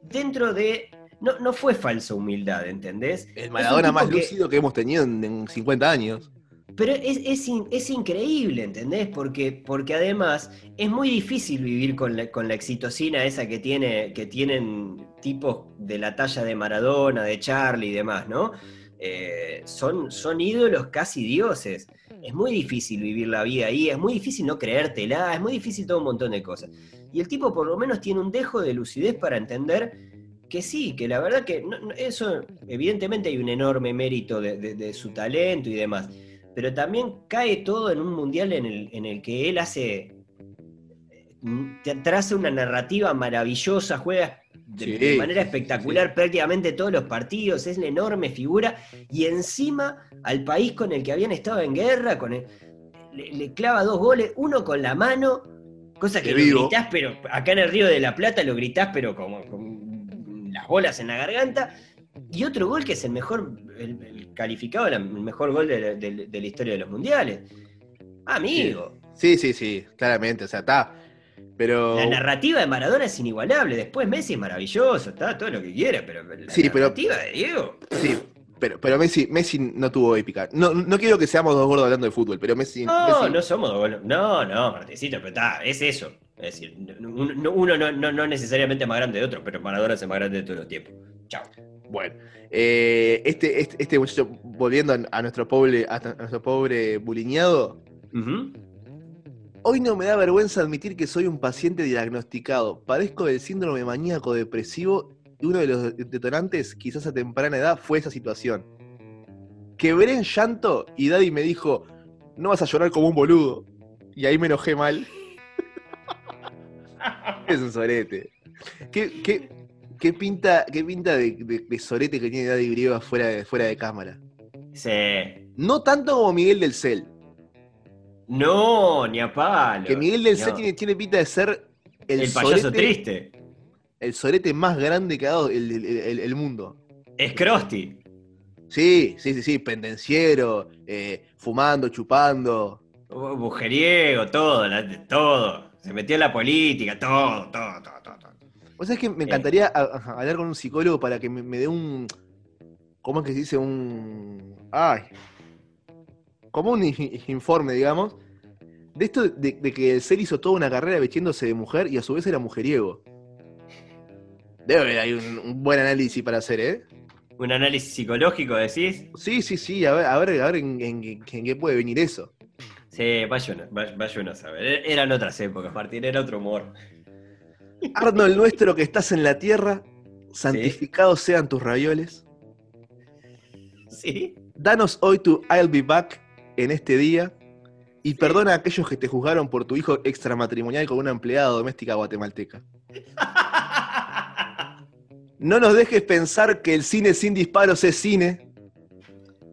B: dentro de... No, no fue falsa humildad, ¿entendés?
C: El Maradona más
B: que-
C: lúcido que hemos tenido en, en 50 años.
B: pero es, es in- es increíble, ¿entendés? Porque, porque además es muy difícil vivir con la, con la exitosina esa que, tiene, que tienen tipos de la talla de Maradona, de Charlie y demás, ¿no? Eh, son, son ídolos casi dioses. Es muy difícil vivir la vida ahí, es muy difícil no creértela, es muy difícil todo un montón de cosas. Y el tipo por lo menos tiene un dejo de lucidez para entender que sí, que la verdad que eso, evidentemente hay un enorme mérito de- de- su talento y demás pero también cae todo en un mundial en el, en el que él hace, te traza una narrativa maravillosa, juega de,
C: Sí,
B: manera
C: sí, sí,
B: espectacular prácticamente todos los partidos, es la enorme figura, y encima al país con el que habían estado en guerra, con el- le, le clava dos goles, uno con la mano, cosa que lo gritás, pero acá en el Río de la Plata lo gritás, pero como con las bolas en la garganta, y otro gol que es el mejor, el, el calificado, el mejor gol de la, de- de la historia de los mundiales. Amigo,
C: Sí, sí, sí, claramente. O sea, está. Pero.
B: la narrativa de Maradona es inigualable. Después Messi es maravilloso, está todo lo que quiera, pero la
C: Sí, pero-
B: narrativa de Diego.
C: Sí, pero, pero Messi, Messi no tuvo épica. No, no quiero que seamos dos gordos hablando de fútbol, pero Messi.
B: No,
C: Messi-
B: no somos dos goles. No, no, Martincito, pero está, es eso. Es decir, uno, no- uno no, no- no necesariamente es más grande de otro, pero Maradona es el más grande de todos los tiempos. Chao.
C: Bueno, eh, este, este, este muchacho, volviendo a, nuestro pobre, a, nuestro pobre buliñado,
B: Ujú.
C: Hoy no me da vergüenza admitir que soy un paciente diagnosticado. Padezco del síndrome maníaco depresivo uno de los detonantes, quizás a temprana edad, fue esa situación. Quebré en llanto y Daddy me dijo, no vas a llorar como un boludo. Y ahí me enojé mal. es un sorete. ¿Qué, qué, qué pinta, qué pinta de, de- de sorete que tiene Daddy Brieva fuera de, fuera de cámara?
B: Sí.
C: No tanto como Miguel del Cel.
B: No, ni a palo.
C: Que Miguel del
B: No.
C: tiene, tiene pinta de ser el,
B: El, payaso
C: sorete,
B: triste.
C: el sorete más grande que ha dado el, el- el- el mundo.
B: Es Krusty.
C: Sí, sí, sí, sí, pendenciero, eh, fumando, chupando.
B: Bu- Mujeriego, todo, la- todo. Se metió en la política, todo, todo, todo, todo. todo.
C: Vos sabés que me encantaría a- a- hablar con un psicólogo para que me, me dé un. ¿Cómo es que se dice? Un. Ay. Como un in- informe, digamos. De esto de, de que el ser hizo toda una carrera vistiéndose de mujer y a su vez era mujeriego. Debe haber ahí un, un buen análisis para hacer, ¿eh?
B: Un análisis psicológico, decís.
C: Sí, sí, sí, a ver, a ver, a ver en, en- en qué puede venir eso.
B: Sí, vaya uno, vaya vaya uno a saber. E- Eran otras épocas, Martín, era otro humor.
C: Arnold nuestro que estás en la tierra, santificados sean tus ravioles.
B: ¿Sí?
C: Danos hoy tu I'll be back en este día y perdona a aquellos que te juzgaron por tu hijo extramatrimonial con una empleada doméstica guatemalteca. No nos dejes pensar que el cine sin disparos es cine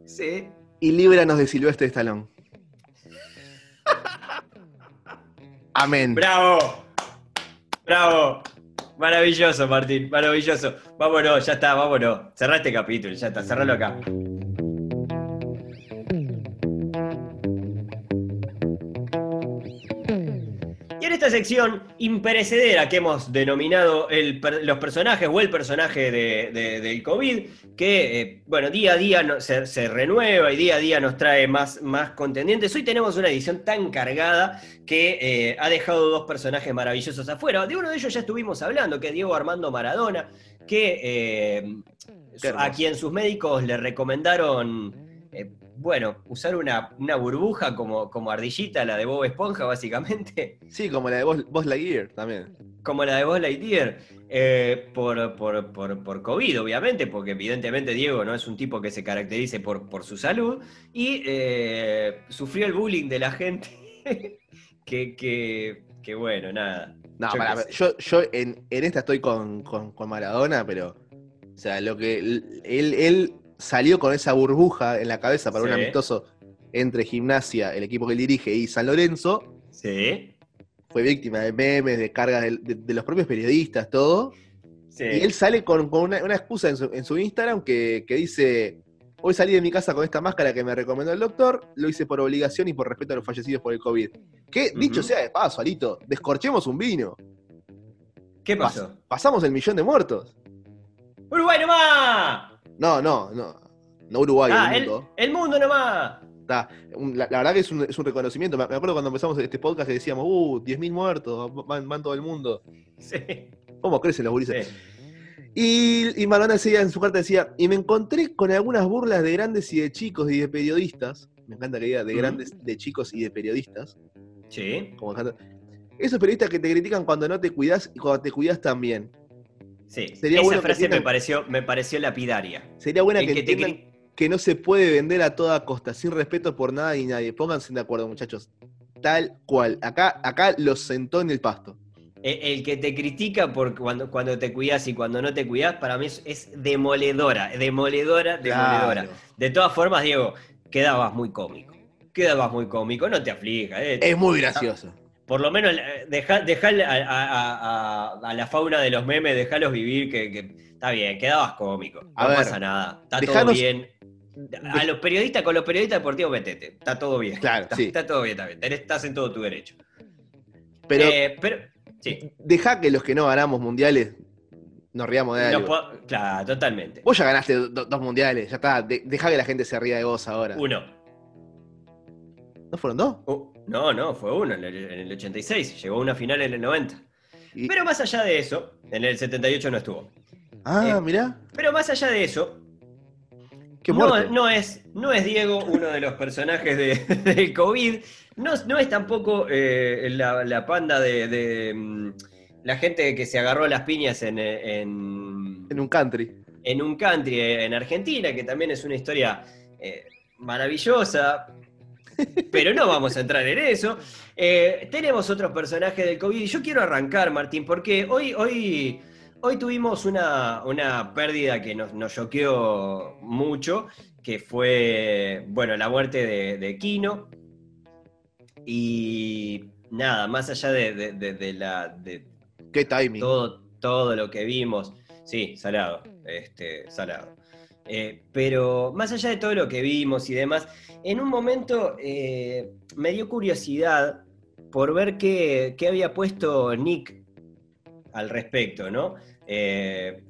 B: sí.
C: y líbranos de Silvestre Stallone. Amén.
B: ¡Bravo! ¡Bravo! Maravilloso, Martín, maravilloso. Vámonos, ya está, vámonos. Cerrá este capítulo, ya está, cerralo acá. Esta sección imperecedera que hemos denominado el los personajes o el personaje de- de- del COVID, que eh, bueno, día a día no- se, se renueva y día a día nos trae más, más contendientes. Hoy tenemos una edición tan cargada que eh, ha dejado dos personajes maravillosos afuera. De uno de ellos ya estuvimos hablando, que es Diego Armando Maradona, que eh, a quien sus médicos le recomendaron, eh, bueno, usar una, una burbuja como, como ardillita, la de Bob Esponja, básicamente,
C: Sí, como la de Buzz, Buzz Lightyear también.
B: como la de Buzz Lightyear, eh, por, por, por, por COVID, obviamente, porque evidentemente Diego no es un tipo que se caracterice por, por su salud, y eh, sufrió el bullying de la gente, que, que, que bueno, nada.
C: No,
B: Yo
C: yo, yo en, en esta estoy con, con- con Maradona, pero. O sea, lo que. Él, él salió con esa burbuja en la cabeza para un amistoso entre gimnasia, el equipo que él dirige, y San Lorenzo.
B: Sí,
C: Fue víctima de memes, de cargas de, de- de los propios periodistas, todo.
B: sí.
C: Y él sale con, con una, una excusa en su, en su Instagram que, que dice: Hoy salí de mi casa con esta máscara que me recomendó el doctor, lo hice por obligación y por respeto a los fallecidos por el COVID. Que, dicho sea de paso, Alito, descorchemos un vino.
B: ¿Qué
C: Pas-
B: pasó?
C: pasamos el millón de muertos.
B: ¡Uruguay nomás!
C: No, no, no. No Uruguay,
B: ah,
C: el
B: el,
C: mundo.
B: el mundo nomás.
C: La, la verdad que es un, es un reconocimiento. Me acuerdo cuando empezamos este podcast que decíamos, uh, 10.000 muertos, van, van todo el mundo.
B: Sí,
C: ¿Cómo crecen los gurises?
B: sí.
C: Y, y Maradona decía en su carta decía, y me encontré con algunas burlas de grandes y de chicos y de periodistas. Me encanta que diga de grandes, de chicos y de periodistas.
B: Sí,
C: Como Esos periodistas que te critican cuando no te cuidas y cuando te cuidas también.
B: Sí.
C: Sería
B: Esa
C: bueno
B: frase me pareció, me pareció lapidaria.
C: Sería buena que,
B: que
C: entiendan no se puede vender a toda costa, sin respeto por nada y nadie. Pónganse de acuerdo, muchachos. Tal cual. Acá, acá los sentó en el pasto.
B: El, el que te critica por cuando, cuando te cuidas y cuando no te cuidas, para mí es, es demoledora, demoledora, demoledora.
C: Claro.
B: De todas formas, Diego, quedabas muy cómico. Quedabas muy cómico, no te aflijas. eh.
C: Es muy gracioso.
B: Por lo menos eh, deja, a, a- a- a la fauna de los memes, dejalos vivir, que, que está bien, quedabas cómico. No
C: ver,
B: pasa nada. Está todo bien. A los periodistas, con los periodistas deportivos, metete. Está todo bien.
C: Claro,
B: está,
C: sí.
B: está todo bien, está bien. Tenés- estás en todo tu derecho.
C: Pero
B: Eh, pero sí.
C: deja que los que no ganamos mundiales nos riamos de algo.
B: claro, totalmente.
C: Vos ya ganaste do- dos mundiales, ya está. De- deja que la gente se ría de vos ahora.
B: Uno.
C: ¿No fueron dos?
B: Uh, no, no, fue uno en el, en el 86. Llegó a una final en el 90.
C: Y-
B: Pero más allá de eso, en el 78 no estuvo.
C: ah,
B: eh,
C: mirá.
B: Pero más allá de eso,
C: Qué
B: no, no es, no es Diego uno de los personajes de, del COVID. No, no es tampoco eh, la, la panda de, de, mm, la gente que se agarró las piñas en, en,
C: En un country.
B: En un country en Argentina, que también es una historia eh, maravillosa, pero no vamos a entrar en eso. Eh, tenemos otros personajes del COVID yo quiero arrancar, Martín, porque hoy, hoy, hoy tuvimos una, una pérdida que nos, nos choqueó mucho, que fue, bueno, la muerte de, de Kino. Y nada, más allá de, de- de la, de
C: Qué timing.
B: todo, todo lo que vimos, sí, salado, este, salado. Eh, pero más allá de todo lo que vimos y demás, en un momento eh, me dio curiosidad por ver qué, qué había puesto Nick al respecto, ¿no? Eh,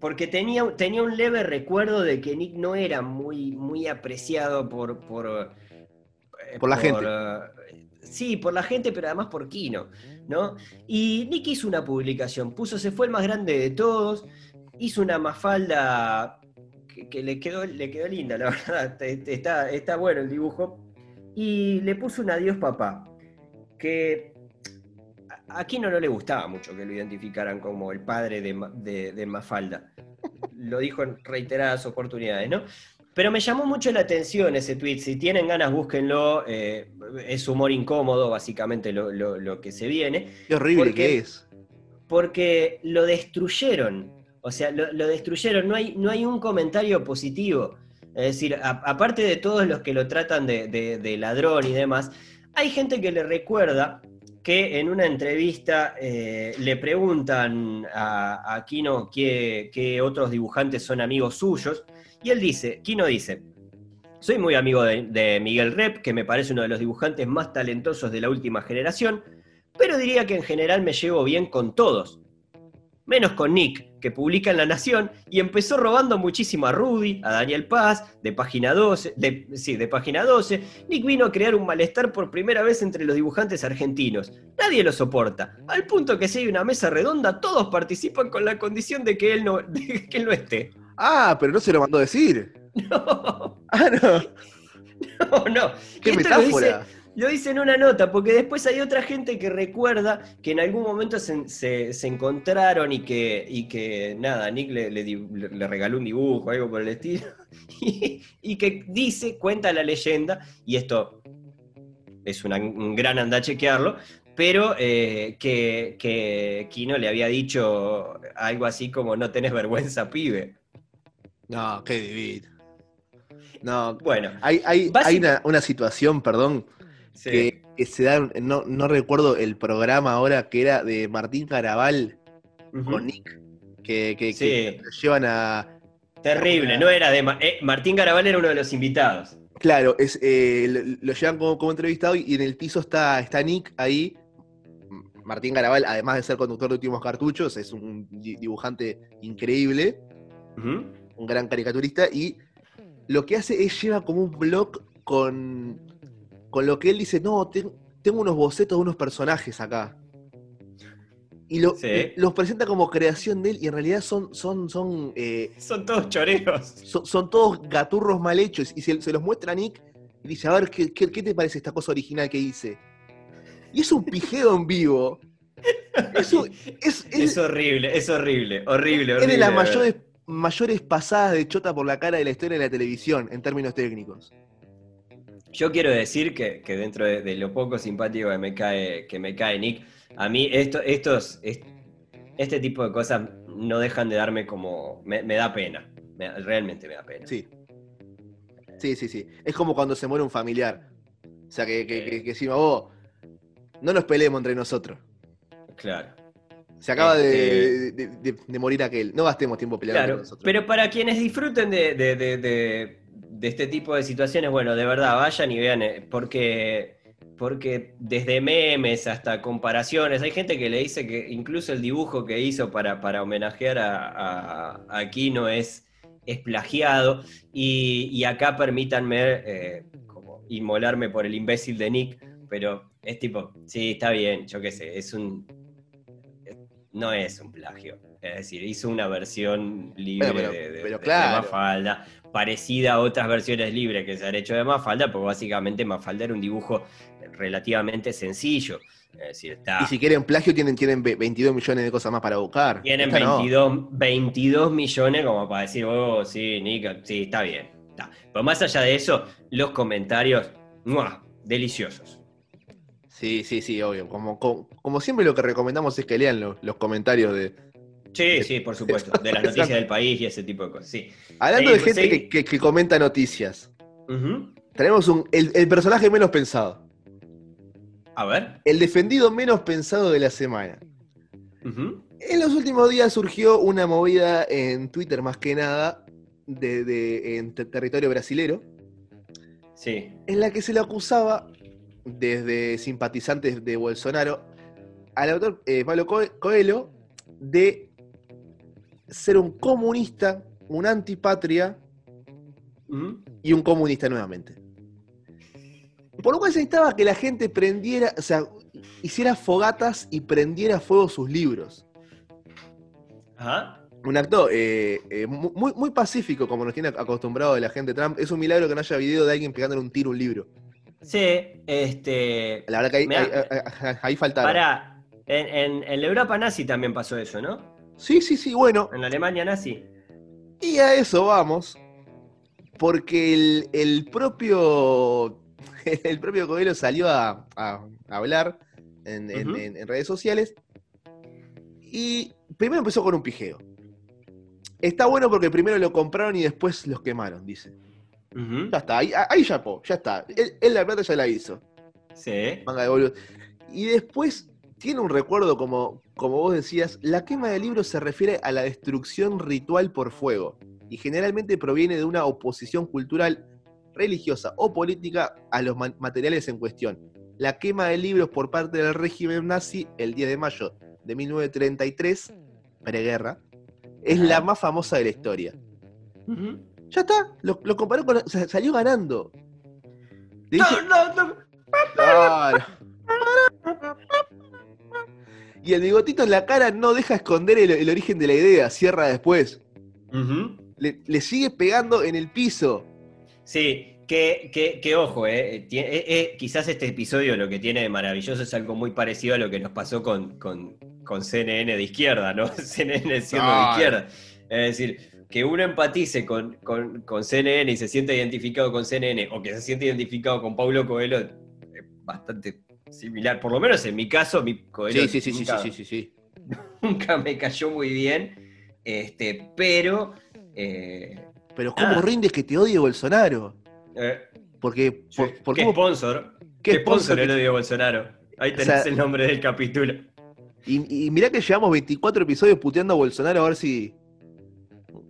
B: porque tenía, tenía un leve recuerdo de que Nick no era muy, muy apreciado por... Por,
C: Por la gente.
B: sí, por la gente, pero además por Kino, ¿no? Y Nick hizo una publicación, puso Se fue el más grande de todos, hizo una mafalda que, que le, quedó, le quedó linda, la verdad, está, está bueno el dibujo, y le puso un adiós papá, que a a Kino no le gustaba mucho que lo identificaran como el padre de, de- de Mafalda. Lo dijo en reiteradas oportunidades, ¿no? Pero me llamó mucho la atención ese tweet. Si tienen ganas, búsquenlo. eh, es humor incómodo, básicamente, lo, lo- lo que se viene.
C: Qué horrible
B: Porque-
C: que es.
B: Porque lo destruyeron. O sea, lo, destruyeron. No hay, no hay un comentario positivo. Es decir, aparte de todos los que lo tratan de, de- de ladrón y demás, hay gente que le recuerda que en una entrevista eh, le preguntan a, Kino qué, qué otros dibujantes son amigos suyos, y él dice, Kino dice, soy muy amigo de, de Miguel Rep, que me parece uno de los dibujantes más talentosos de la última generación, pero diría que en general me llevo bien con todos. Menos con Nick, que publica en La Nación y empezó robando muchísimo a Rudy, a Daniel Paz, de página 12, de, sí, de página 12. Nick vino a crear un malestar por primera vez entre los dibujantes argentinos. Nadie lo soporta, al punto que si hay una mesa redonda, todos participan con la condición de que él no, de que él no esté.
C: Ah, pero no se lo mandó a decir.
B: No,
C: Ah, no.
B: no, no.
C: Qué
B: lo dice-
C: metáfora.
B: Lo dice en una nota, porque después hay otra gente que recuerda que en algún momento se, se- se encontraron y que, y que nada, Nick le, le regaló un dibujo, algo por el estilo, y, y que dice, cuenta la leyenda, y esto es una- un gran anda a chequearlo, pero eh, que, que Kino le había dicho algo así como no tenés vergüenza, pibe.
C: No, qué divino. No,
B: Bueno,
C: hay, hay, hay una, una situación, perdón,
B: sí.
C: que, que se da, no, no recuerdo el programa ahora, que era de Martín Caraval con Nick, que, que,
B: Sí.
C: lo llevan a...
B: Terrible, no era de... Ma- eh, Martín Garabal era uno de los invitados.
C: Claro, es, eh, lo, lo llevan como, como entrevistado y en el piso está, está Nick ahí. Martín Garabal, además de ser conductor de Últimos Cartuchos, es un di- dibujante increíble, un gran caricaturista, y lo que hace es lleva como un blog con, con lo que él dice, no, ten- tengo unos bocetos de unos personajes acá. Y lo-
B: Sí.
C: los presenta como creación de él, y en realidad son, son, son, eh,
B: Son todos choreros.
C: son, son todos gaturros mal hechos, y se, se los muestra a Nick, y dice, a ver, ¿qué, qué, qué te parece esta cosa original que hice? Y es un pijeo en vivo. Es, un- es- es-
B: Es horrible, es horrible, horrible,
C: es
B: horrible.
C: de las mayores, mayores pasadas de chota por la cara de la historia de la televisión, en términos técnicos.
B: Yo quiero decir que, que dentro de, de lo poco simpático que me cae, que me cae Nick, a mí esto, estos, est- este tipo de cosas no dejan de darme como. Me, me da pena. Me- realmente me da pena.
C: Sí. Sí, sí, sí. Es como cuando se muere un familiar. O sea, que, que, que, que decimos, oh, no nos peleemos entre nosotros.
B: Claro.
C: Se acaba de,
B: Este-
C: de- de- de morir aquel. No gastemos tiempo peleando
B: Claro,
C: entre nosotros.
B: pero para quienes disfruten de, de- este tipo de situaciones, bueno, de verdad, vayan y vean, eh, porque, porque desde memes hasta comparaciones, hay gente que le dice que incluso el dibujo que hizo para, para homenajear a, a, a Kino es, es plagiado, y, y acá permítanme eh, como inmolarme por el imbécil de Nick, pero es tipo, sí, está bien, yo qué sé, es un... No es un plagio. Es decir, hizo una versión libre
C: pero-
B: de, de-
C: pero.
B: Mafalda, parecida a otras versiones libres que se han hecho de Mafalda, porque básicamente Mafalda era un dibujo relativamente sencillo. Es decir, está,
C: Y si quieren plagio, tienen, tienen ve- 22 millones de cosas más para buscar.
B: tienen
C: Esta no.
B: 22, 22 millones como para decir, oh, sí, Nick, sí, está bien. está. Pero más allá de eso, los comentarios, ¡mua! deliciosos.
C: Sí, sí, sí, obvio. Como, como, como siempre lo que recomendamos es que lean los, los comentarios de...
B: Sí, sí, por supuesto, de las noticias del país y ese tipo de cosas, sí.
C: Hablando de gente que, que- que comenta noticias, tenemos un, el, el personaje menos pensado.
B: A ver.
C: El defendido menos pensado de la semana. En los últimos días surgió una movida en Twitter más que nada, de, de- en te- territorio brasilero,
B: Sí.
C: en la que se le acusaba, desde simpatizantes de Bolsonaro, al autor eh, Pablo Coe- Coelho de ser un comunista, un antipatria y un comunista nuevamente. Por lo cual se necesitaba que la gente prendiera, o sea, hiciera fogatas y prendiera fuego sus libros.
B: Ajá.
C: Un acto eh, eh, mu- muy, muy pacífico, como nos tiene acostumbrado la gente Trump. Es un milagro que no haya video de alguien pegándole un tiro a un libro.
B: Sí, este.
C: La verdad que ahí.
B: En, en- en la Europa nazi también pasó eso, ¿no?
C: Sí, sí, sí, bueno.
B: En la Alemania nazi.
C: Y a eso vamos. Porque el, el propio. El propio Coelho salió a, a hablar en, redes sociales. Y primero empezó con un pijeo. Está bueno porque primero lo compraron y después los quemaron, dice. Ya está, ahí, ahí ya, po, ya está. Él, él la plata ya la hizo.
B: Sí.
C: Manga de boludo. Y después tiene un recuerdo, como, como vos decías, la quema de libros se refiere a la destrucción ritual por fuego y generalmente proviene de una oposición cultural, religiosa o política a los ma- materiales en cuestión. La quema de libros por parte del régimen nazi el 10 de mayo de 1933, preguerra, es la más famosa de la historia. Ya está, lo, lo comparó con... o sea, salió ganando.
B: No, no, no.
C: Claro. Y el bigotito en la cara no deja esconder el, el origen de la idea, cierra después. Le, le sigue pegando en el piso.
B: Sí, que, que, que ojo, eh, tie- eh, eh, quizás este episodio lo que tiene de maravilloso es algo muy parecido a lo que nos pasó con, con, con CNN de izquierda, ¿no? CNN siendo de izquierda. Es decir, que uno empatice con, con, con CNN y se sienta identificado con CNN o que se siente identificado con Paulo Coelho es bastante similar. Por lo menos en mi caso, mi Coelho
C: Sí, sí, sí, sí,
B: nunca,
C: sí, sí, sí.
B: nunca me cayó muy bien, este, pero... eh,
C: Pero ¿cómo
B: Ah.
C: rindes que te odie Bolsonaro?
B: eh,
C: Porque, por, por
B: ¿Qué
C: cómo-
B: sponsor?
C: qué
B: ¿Qué sponsor el odio Bolsonaro? Ahí
C: O
B: tenés
C: sea-
B: el nombre del capítulo.
C: y, y mirá que llevamos 24 episodios puteando a Bolsonaro a ver si...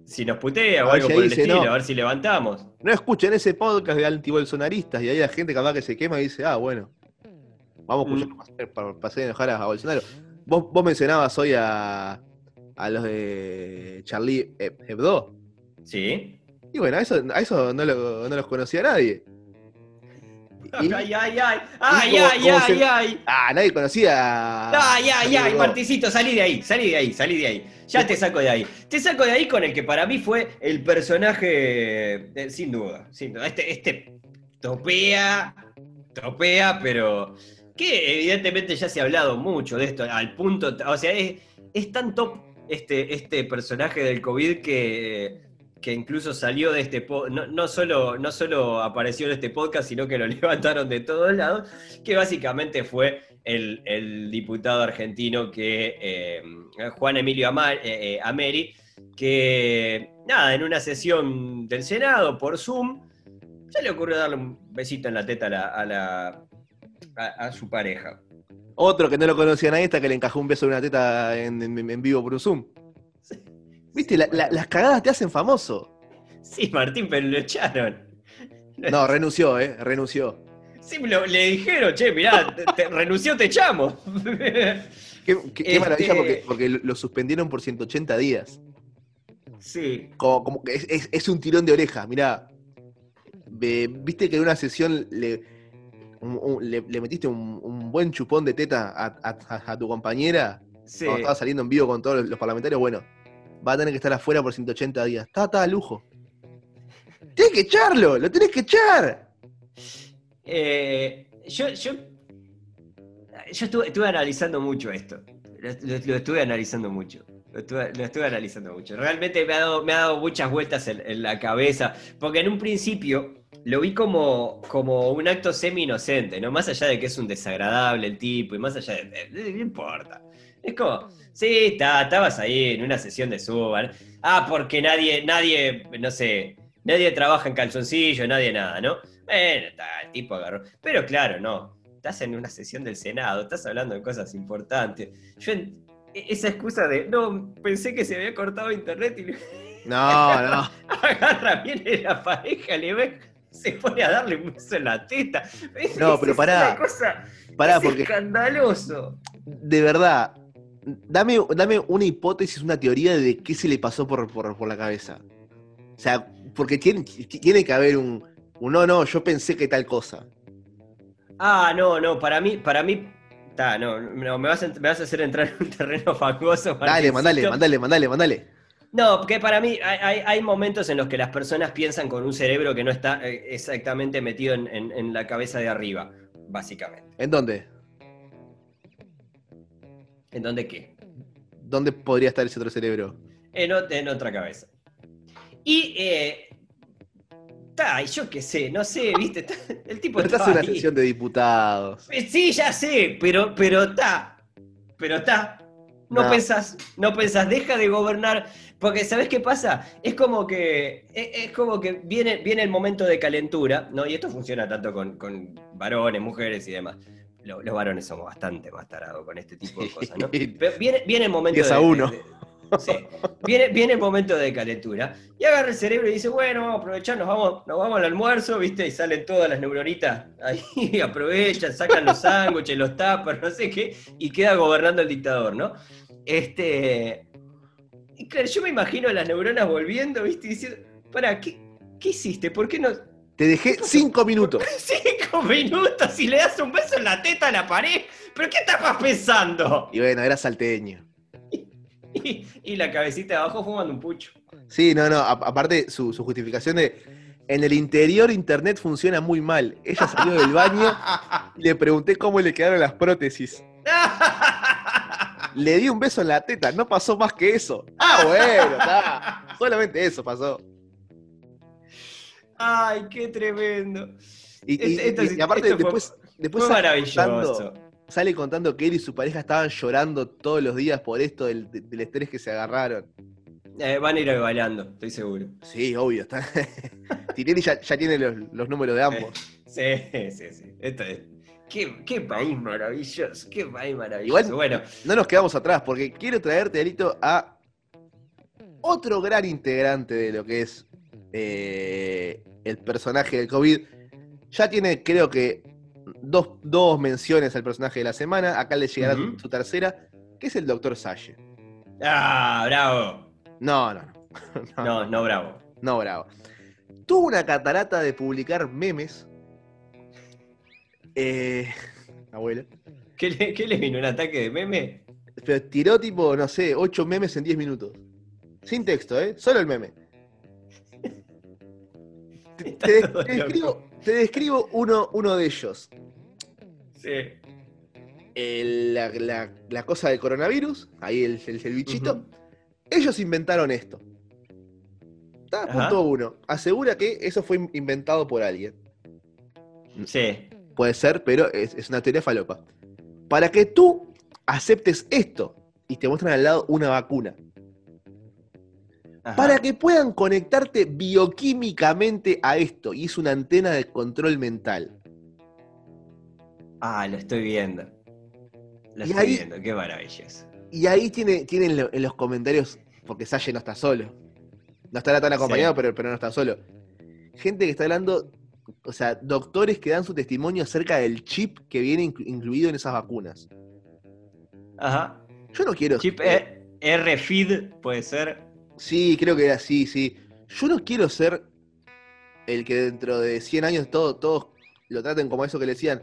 B: Si nos putea o algo
C: si
B: por el
C: dice
B: estilo,
C: no.
B: a ver si levantamos.
C: No escuchen ese podcast de antibolsonaristas y ahí la gente capaz que se quema y dice, ah, bueno, vamos a
B: Mm.
C: escucharlo para, hacer- para, para hacer enojar a, Bolsonaro. Vos, vos mencionabas hoy a, a los de Charlie Heb- Hebdo.
B: ¿Sí?
C: Y bueno, a eso, a eso no, lo- no los conocía nadie. Y-
B: Ay, ay, ay. Ay,
C: como-
B: ay,
C: como
B: ay,
C: se-
B: ay.
C: ah, nadie conocía.
B: Ay, ay, ay. Marticito, salí de ahí, salí de ahí, salí de ahí. Ya te saco de ahí. Te saco de ahí con el que para mí fue el personaje, eh, sin duda, sin duda. Este, este topea, topea, pero que evidentemente ya se ha hablado mucho de esto, al punto, o sea, es, es tan top este, este personaje del COVID que, que incluso salió de este po- no, no, solo, no solo apareció en este podcast, sino que lo levantaron de todos lados, que básicamente fue el, diputado argentino que eh, Juan Emilio Ama- eh, eh, Ameri, que nada, en una sesión del Senado por Zoom, se le ocurrió darle un besito en la teta a, a, la- a- a su pareja.
C: Otro que no lo conocía nadie hasta que le encajó un beso en una teta en, en- en vivo por un Zoom. Viste, La- la- las cagadas te hacen famoso.
B: Sí, Martín, pero lo echaron.
C: No, renunció, eh, renunció.
B: Sí, lo- le dijeron, che, mirá, te, te- renunció, te echamos.
C: Qué, qué- qué
B: Este-
C: maravilla porque, porque lo suspendieron por 180 días.
B: sí,
C: Como, como que es, es- es un tirón de oreja, mirá. Viste que en una sesión le, un- un- le, le metiste un, un buen chupón de teta a, a- a tu compañera
B: sí.
C: cuando estaba saliendo en vivo con todos los, los parlamentarios. Bueno, va a tener que estar afuera por 180 días. Está, está, lujo. Tienes que echarlo, lo tenés que echar.
B: Eh, yo, yo yo estuve, estuve analizando mucho esto. Lo, lo- lo estuve analizando mucho. Lo estuve, lo estuve analizando mucho. Realmente me ha dado, me ha dado muchas vueltas en, en la cabeza. Porque en un principio lo vi como, como un acto semi-inocente, ¿no? Más allá de que es un desagradable el tipo y más allá de. no importa. Es como, sí, está, estabas ahí en una sesión de suba. ¿no? Ah, porque nadie, nadie, no sé, nadie trabaja en calzoncillo, nadie nada, ¿no? Bueno, está, el tipo agarró. Pero claro, no. Estás en una sesión del Senado, estás hablando de cosas importantes. Yo, e- esa excusa de, no, pensé que se había cortado internet y
C: No, no.
B: agarra, viene la pareja, le ve, se pone a darle un beso en la teta. Es-
C: No, pero
B: es
C: pará.
B: una cosa-
C: Pará,
B: es
C: porque
B: escandaloso.
C: de verdad, dame, dame una hipótesis, una teoría de qué se le pasó por, por, por la cabeza. O sea, porque tiene, tiene que haber un, un no, no, yo pensé que tal cosa.
B: Ah, no, no, para mí, para mí, no, no, me vas, a, me vas a hacer entrar en un terreno fangoso.
C: Dale, mandale, mandale, mandale, mandale.
B: No, porque para mí hay, momentos en los que las personas piensan con un cerebro que no está eh, exactamente metido en, en- en la cabeza de arriba, básicamente.
C: ¿En dónde?
B: ¿En dónde qué?
C: ¿Dónde podría estar ese otro cerebro?
B: En, ot- en otra cabeza. Y, eh, ta, yo qué sé, no sé, viste, el tipo
C: Pero estás en una sesión de diputados.
B: Eh, Sí, ya sé, pero, pero está, pero está. No,
C: No.
B: pensás, no pensás, deja de gobernar, porque ¿sabés qué pasa? Es como que, es, es como que viene, viene el momento de calentura, ¿no? Y esto funciona tanto con, con varones, mujeres y demás. Lo- Los, varones somos bastante más tarados con este tipo de cosas, ¿no? Pero viene, viene el momento
C: 10 a
B: de- de-
C: uno.
B: de- sí, viene, viene el momento de calentura. Y agarra el cerebro y dice, bueno, vamos a aprovechar, nos vamos, nos vamos al almuerzo, ¿viste? Y salen todas las neuronitas ahí, aprovechan, sacan los sándwiches, los tuppers, no sé qué, y queda gobernando el dictador, ¿no? Este. Y claro, yo me imagino a las neuronas volviendo, ¿viste? Y diciendo, para, ¿qué, ¿qué hiciste? ¿Por qué no?
C: Te dejé cinco minutos.
B: Cinco minutos y le das un beso en la teta a la pared. ¿Pero qué estabas pensando?
C: Y bueno, era salteño.
B: Y, y la cabecita de abajo fumando un pucho.
C: Sí, no, no. a- aparte, su, su justificación de. En el interior internet funciona muy mal. Ella salió del baño y le pregunté cómo le quedaron las prótesis. Le di un beso en la teta, no pasó más que eso. Ah, bueno, está. Solamente eso pasó.
B: Ay, qué tremendo.
C: Y, y-
B: Esto- esto
C: y-
B: sí-
C: y aparte,
B: esto fue-
C: después, después
B: Fue maravilloso.
C: Sale contando que él y su pareja estaban llorando todos los días por esto del, del estrés que se agarraron.
B: Eh, van a ir bailando, estoy seguro.
C: Sí, obvio. Está. Tinelli ya, ya tiene los, los números de ambos.
B: Sí, sí, sí. Esto es. Qué, qué país maravilloso, qué país maravilloso.
C: Igual-
B: bueno,
C: No nos quedamos atrás, porque quiero traerte, Alito, a otro gran integrante de lo que es eh, el personaje del COVID. Ya tiene, creo que, dos, dos menciones al personaje de la semana. Acá le llegará su tercera, que es el Dr. Salle.
B: ah, bravo.
C: No, no, no.
B: No, no, bravo.
C: No, bravo. Tuvo una catarata de publicar memes. Eh, abuelo.
B: ¿Qué le, qué le vino? ¿Un ataque de meme?
C: Pero tiró tipo, no sé, 8 memes en 10 minutos. Sin texto, ¿eh? Solo el meme. Te, describo, te describo uno, uno de ellos.
B: Sí.
C: El- la, la- la cosa del coronavirus, ahí el, el- el bichito. Ellos inventaron esto. Está, punto uno. Asegura que eso fue in- inventado por alguien.
B: Sí.
C: Puede ser, pero es, es una teoría falopa. Para que tú aceptes esto y te muestran al lado una vacuna.
B: Ajá.
C: Para que puedan conectarte bioquímicamente a esto. Y es una antena de control mental.
B: Ah, lo estoy viendo. Lo
C: Y
B: estoy
C: ahí-
B: viendo, qué maravilloso.
C: Y ahí tiene, tienen en los comentarios, porque Salle no está solo. No estará tan acompañado,
B: Sí.
C: pero, pero no está solo. Gente que está hablando, o sea, doctores que dan su testimonio acerca del chip que viene inclu- incluido en esas vacunas.
B: Ajá.
C: Yo no quiero.
B: Chip
C: eh,
B: E- RFID puede ser.
C: Sí, creo que era así, sí. Yo no quiero ser el que dentro de 100 años todo- todos lo traten como eso que le decían.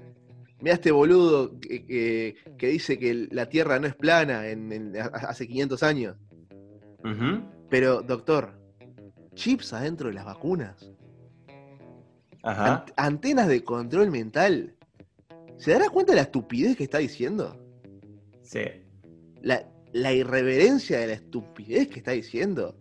C: Mira este boludo que, que- que dice que la Tierra no es plana en, hace 500 años. Pero, doctor, chips adentro de las vacunas,
B: Ajá.
C: ant- antenas de control mental. ¿Se dará cuenta de la estupidez que está diciendo?
B: Sí.
C: La, la irreverencia de la estupidez que está diciendo.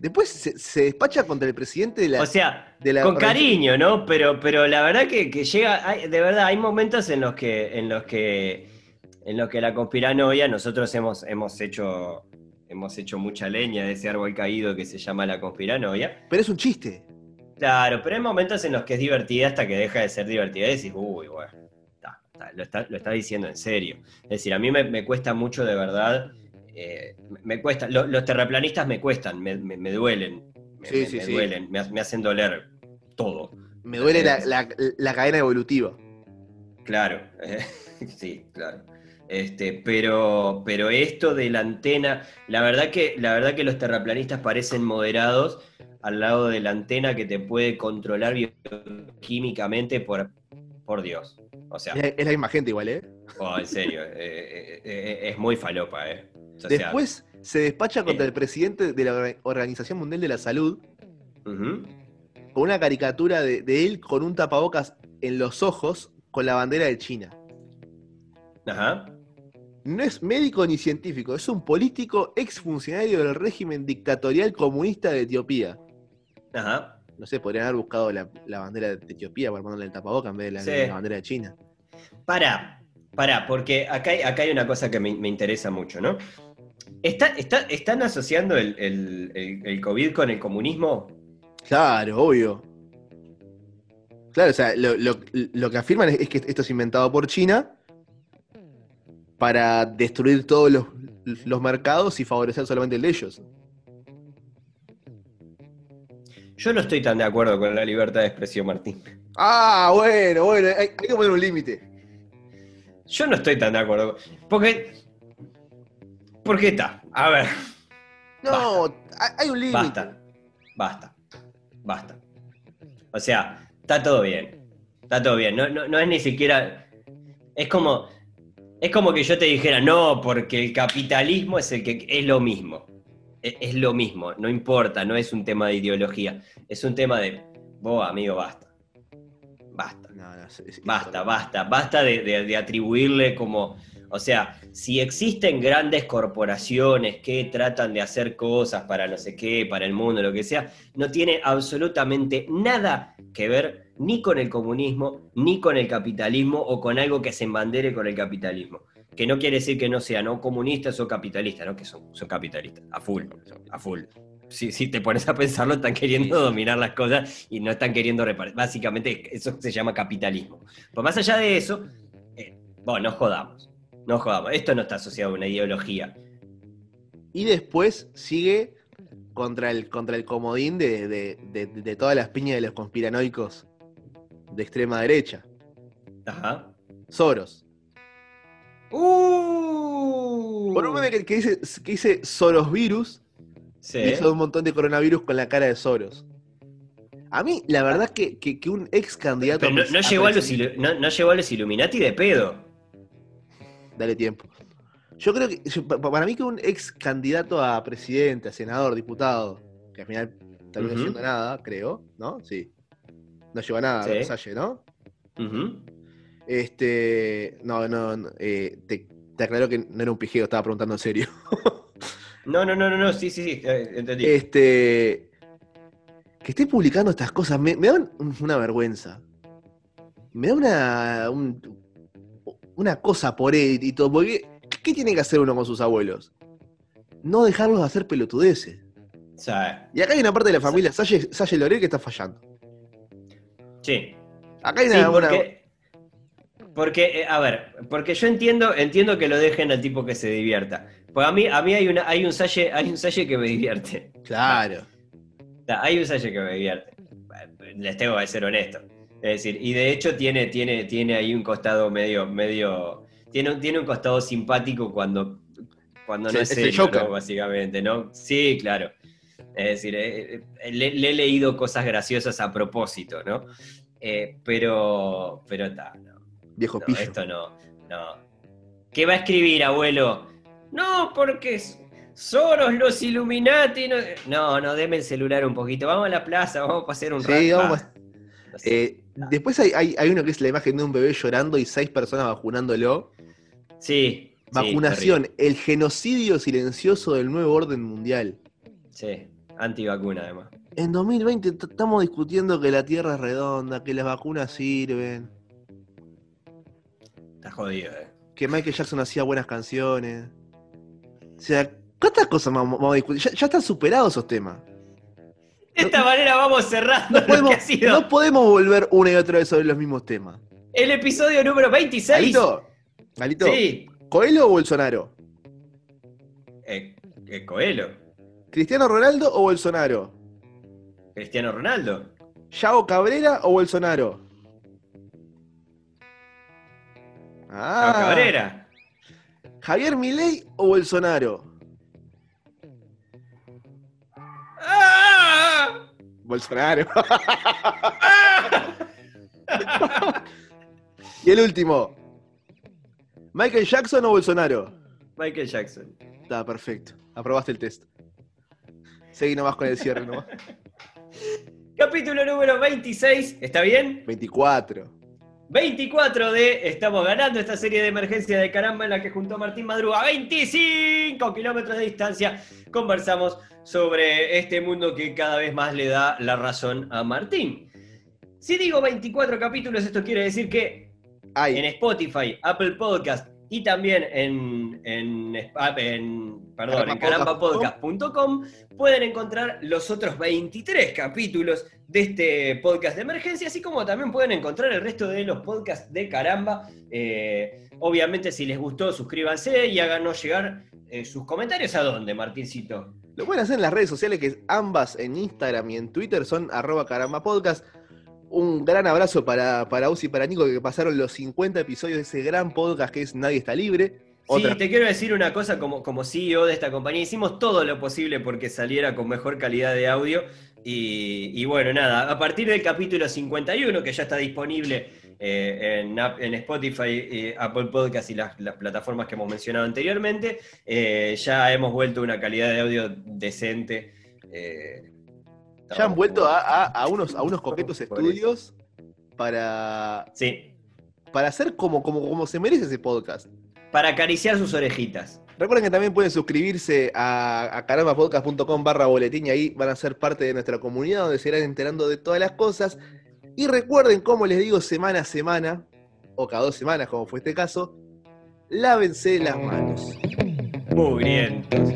C: Después se, se despacha contra el presidente de la.
B: O sea,
C: de la
B: con cariño, ¿no? Pero, pero la verdad que, que llega, hay- de verdad, hay momentos en los que, en los que, en los que la conspiranoia, nosotros hemos, hemos hecho, hemos hecho mucha leña de ese árbol caído que se llama la conspiranoia.
C: Pero es un chiste.
B: Claro, pero hay momentos en los que es divertida hasta que deja de ser divertida y decís, uy, bueno, está, está, lo, está, lo está diciendo en serio. Es decir, a mí me, me cuesta mucho de verdad, eh, me- cuesta, lo- los terraplanistas me cuestan, me, me- me duelen, me,
C: Sí,
B: me-
C: sí,
B: me
C: sí.
B: duelen, me, ha- me hacen doler todo.
C: Me duele la, la- la cadena evolutiva.
B: Claro, sí, claro. Este, pero, pero esto de la antena, la verdad que, la verdad que los terraplanistas parecen moderados al lado de la antena que te puede controlar bioquímicamente por, por Dios. O sea,
C: Es, es la misma gente igual, ¿eh?
B: oh, en serio, eh, eh, eh, es muy falopa, ¿eh?
C: Después se despacha contra
B: eh.
C: el presidente de la Orga- Organización Mundial de la Salud con una caricatura de, de él con un tapabocas en los ojos con la bandera de China.
B: Ajá.
C: No es médico ni científico, es un político exfuncionario del régimen dictatorial comunista de Etiopía.
B: Ajá.
C: No sé, podrían haber buscado la, la bandera de Etiopía para ponerle el tapabocas en vez de la,
B: Sí.
C: de la bandera de China.
B: Pará, pará, porque acá hay, acá hay una cosa que me, me interesa mucho, ¿no? ¿Está, está- ¿Están asociando el, el- el- el COVID con el comunismo?
C: Claro, obvio. Claro, o sea, lo, lo- lo que afirman es, es que esto es inventado por China para destruir todos los, los mercados y favorecer solamente el de ellos.
B: Yo no estoy tan de acuerdo con la libertad de expresión, Martín.
C: Ah, bueno, bueno, hay, hay que poner un límite.
B: Yo no estoy tan de acuerdo. Porque. ¿Por qué está? A ver,
C: No, hay, hay un límite.
B: basta. Basta. Basta. O sea, está todo bien. Está todo bien. No, no, no es ni siquiera. Es como. Es como que yo te dijera, no, porque el capitalismo es el que es lo mismo. Es, es lo mismo, no importa, no es un tema de ideología. Es un tema de. Vos, amigo, basta. Basta.
C: No, no, es- es-
B: Basta, basta, basta de, de- de atribuirle como, o sea, si existen grandes corporaciones que tratan de hacer cosas para no sé qué, para el mundo, lo que sea, no tiene absolutamente nada que ver ni con el comunismo, ni con el capitalismo o con algo que se embandere con el capitalismo. Que no quiere decir que no sean o comunistas o capitalistas, ¿no? Que son, son capitalistas, a full, a full. Si, si te pones a pensarlo, están queriendo dominar las cosas y no están queriendo repartir. Básicamente, eso se llama capitalismo. Pues más allá de eso, eh, bueno, no jodamos. No jodamos. Esto no está asociado a una ideología.
C: Y después sigue contra el, contra el comodín de, de- de- de todas las piñas de los conspiranoicos de extrema derecha.
B: Ajá.
C: Soros.
B: ¡Uh!
C: Por un meme que, que dice, que dice Soros virus,
B: Sí.
C: hizo un montón de coronavirus con la cara de Soros. A mí, la verdad que, que, que un ex candidato.
B: Pero no, no llegó a los, no llegó a los Illuminati de pedo.
C: Dale tiempo. Yo creo que, para mí que un ex candidato a presidente, a senador, diputado, que al final terminó
B: Ujú.
C: siendo nada, creo, ¿no? Sí. No llegó a nada,
B: Sí.
C: Versace, ¿no? Este. No, no, no, eh, te, te aclaro que no era un pijeo, estaba preguntando en serio.
B: No, no, no, no, no, sí, sí, sí, eh, entendí.
C: Este. Que esté publicando estas cosas me, me da un- una vergüenza. Me da una. un- una cosa por él y todo. Porque, ¿qué tiene que hacer uno con sus abuelos? No dejarlos hacer pelotudeces.
B: Sea,
C: Y acá hay una parte de la familia, Salle, Salle Lorel, que está fallando.
B: sí.
C: Acá hay
B: Sí,
C: una. una-
B: porque, porque, eh, a ver, porque yo entiendo, entiendo que lo dejen al tipo que se divierta. Porque a mí, a mí hay una, hay un salle, hay un salle que me divierte.
C: Claro.
B: Hay un salle que me divierte. Les tengo que ser honesto. Es decir, y de hecho tiene, tiene, tiene ahí un costado medio, medio. Tiene, tiene un costado simpático cuando, cuando no
C: Sí,
B: es
C: el
B: serio,
C: Joker.
B: ¿no? básicamente, ¿no? Sí, claro. Es decir, eh, eh, le, le he leído cosas graciosas a propósito, ¿no? Eh, pero, pero está, no.
C: Viejo
B: No,
C: pillo.
B: esto no, no. ¿Qué va a escribir, abuelo? No, porque Soros, los Illuminati. No, no, no, deme el celular un poquito. Vamos a la plaza, vamos a pasar un
C: Sí,
B: rato.
C: vamos
B: sé.
C: Eh, Después hay, hay- hay uno que es la imagen de un bebé llorando y seis personas vacunándolo.
B: Sí. sí,
C: Vacunación, el genocidio silencioso del nuevo orden mundial.
B: Sí, antivacuna además.
C: En 2020 t- estamos discutiendo que la Tierra es redonda, que las vacunas sirven,
B: Está jodido, eh.
C: que Michael Jackson hacía buenas canciones. O sea, ¿cuántas cosas más vamos a discutir? Ya, ya están superados esos temas.
B: De esta manera vamos cerrando
C: No
B: lo
C: podemos,
B: que ha sido
C: no podemos volver una y otra vez sobre los mismos temas.
B: el episodio número 26.
C: Galito, Galito,
B: Sí.
C: ¿Coelho o Bolsonaro?
B: Eh, eh, Coelho.
C: ¿Cristiano Ronaldo o Bolsonaro?
B: Cristiano Ronaldo.
C: ¿Yao Cabrera o Bolsonaro? Ah,
B: Cabrera.
C: ¿Javier Milei o Bolsonaro? Bolsonaro. y el último. ¿Michael Jackson o Bolsonaro?
B: Michael Jackson.
C: Está perfecto. Aprobaste el test. Seguí nomás con el cierre nomás.
B: Capítulo número 26. ¿Está bien?
C: 24.
B: 24 de Estamos ganando esta serie de emergencia de caramba en la que junto a Martín Madruga a 25 kilómetros de distancia conversamos sobre este mundo que cada vez más le da la razón a Martín. Si digo 24 capítulos, esto quiere decir que en Spotify, Apple Podcast y también en, en, en- perdón, en carambapodcast.com pueden encontrar los otros 23 capítulos de este podcast de emergencia, así como también pueden encontrar el resto de los podcasts de Caramba. Eh, obviamente, si les gustó, suscríbanse y háganos llegar eh, sus comentarios. ¿A dónde, Martincito?
C: lo pueden hacer en las redes sociales, que ambas en Instagram y en Twitter son arroba caramba podcast. Un gran abrazo para, para Uzi y para Nico que pasaron los 50 episodios de ese gran podcast que es Nadie está libre. Otra-
B: Sí, te quiero decir una cosa como, como CEO de esta compañía. Hicimos todo lo posible porque saliera con mejor calidad de audio. Y, y bueno, nada, a partir del capítulo 51, que ya está disponible eh, en, Spotify, eh, Apple Podcast y las, las plataformas que hemos mencionado anteriormente, eh, ya hemos vuelto a una calidad de audio decente. eh,
C: Ya han vuelto a, a- a unos, a unos coquetos estudios para,
B: Sí,
C: para hacer como, como, como se merece ese podcast.
B: para acariciar sus orejitas.
C: Recuerden que también pueden suscribirse a, a carambapodcast.com barra boletín y ahí van a ser parte de nuestra comunidad donde se irán enterando de todas las cosas. Y recuerden, como les digo, semana a semana, o cada dos semanas, como fue este caso, lávense las manos.
B: Mugrientos.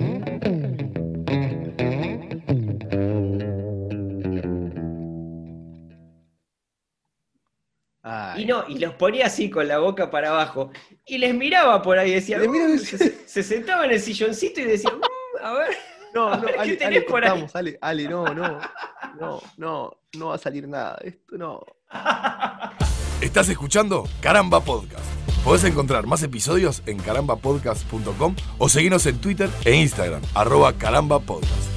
C: Ay.
B: Y no, y los ponía así con la boca para abajo. Y les miraba por ahí, decía,
C: decía-
B: se, se sentaba en el silloncito y decía, "Mm, a ver.
C: No,
B: A
C: no,
B: ver, ¿qué
C: Ale,
B: tenés
C: Ale,
B: por ahí?
C: cortamos, Ale, Ale, no, no, no, no, no va a salir nada. Esto no.
A: Estás escuchando Caramba Podcast. Podés encontrar más episodios en carambapodcast.com o seguirnos en Twitter e Instagram, arroba carambapodcast.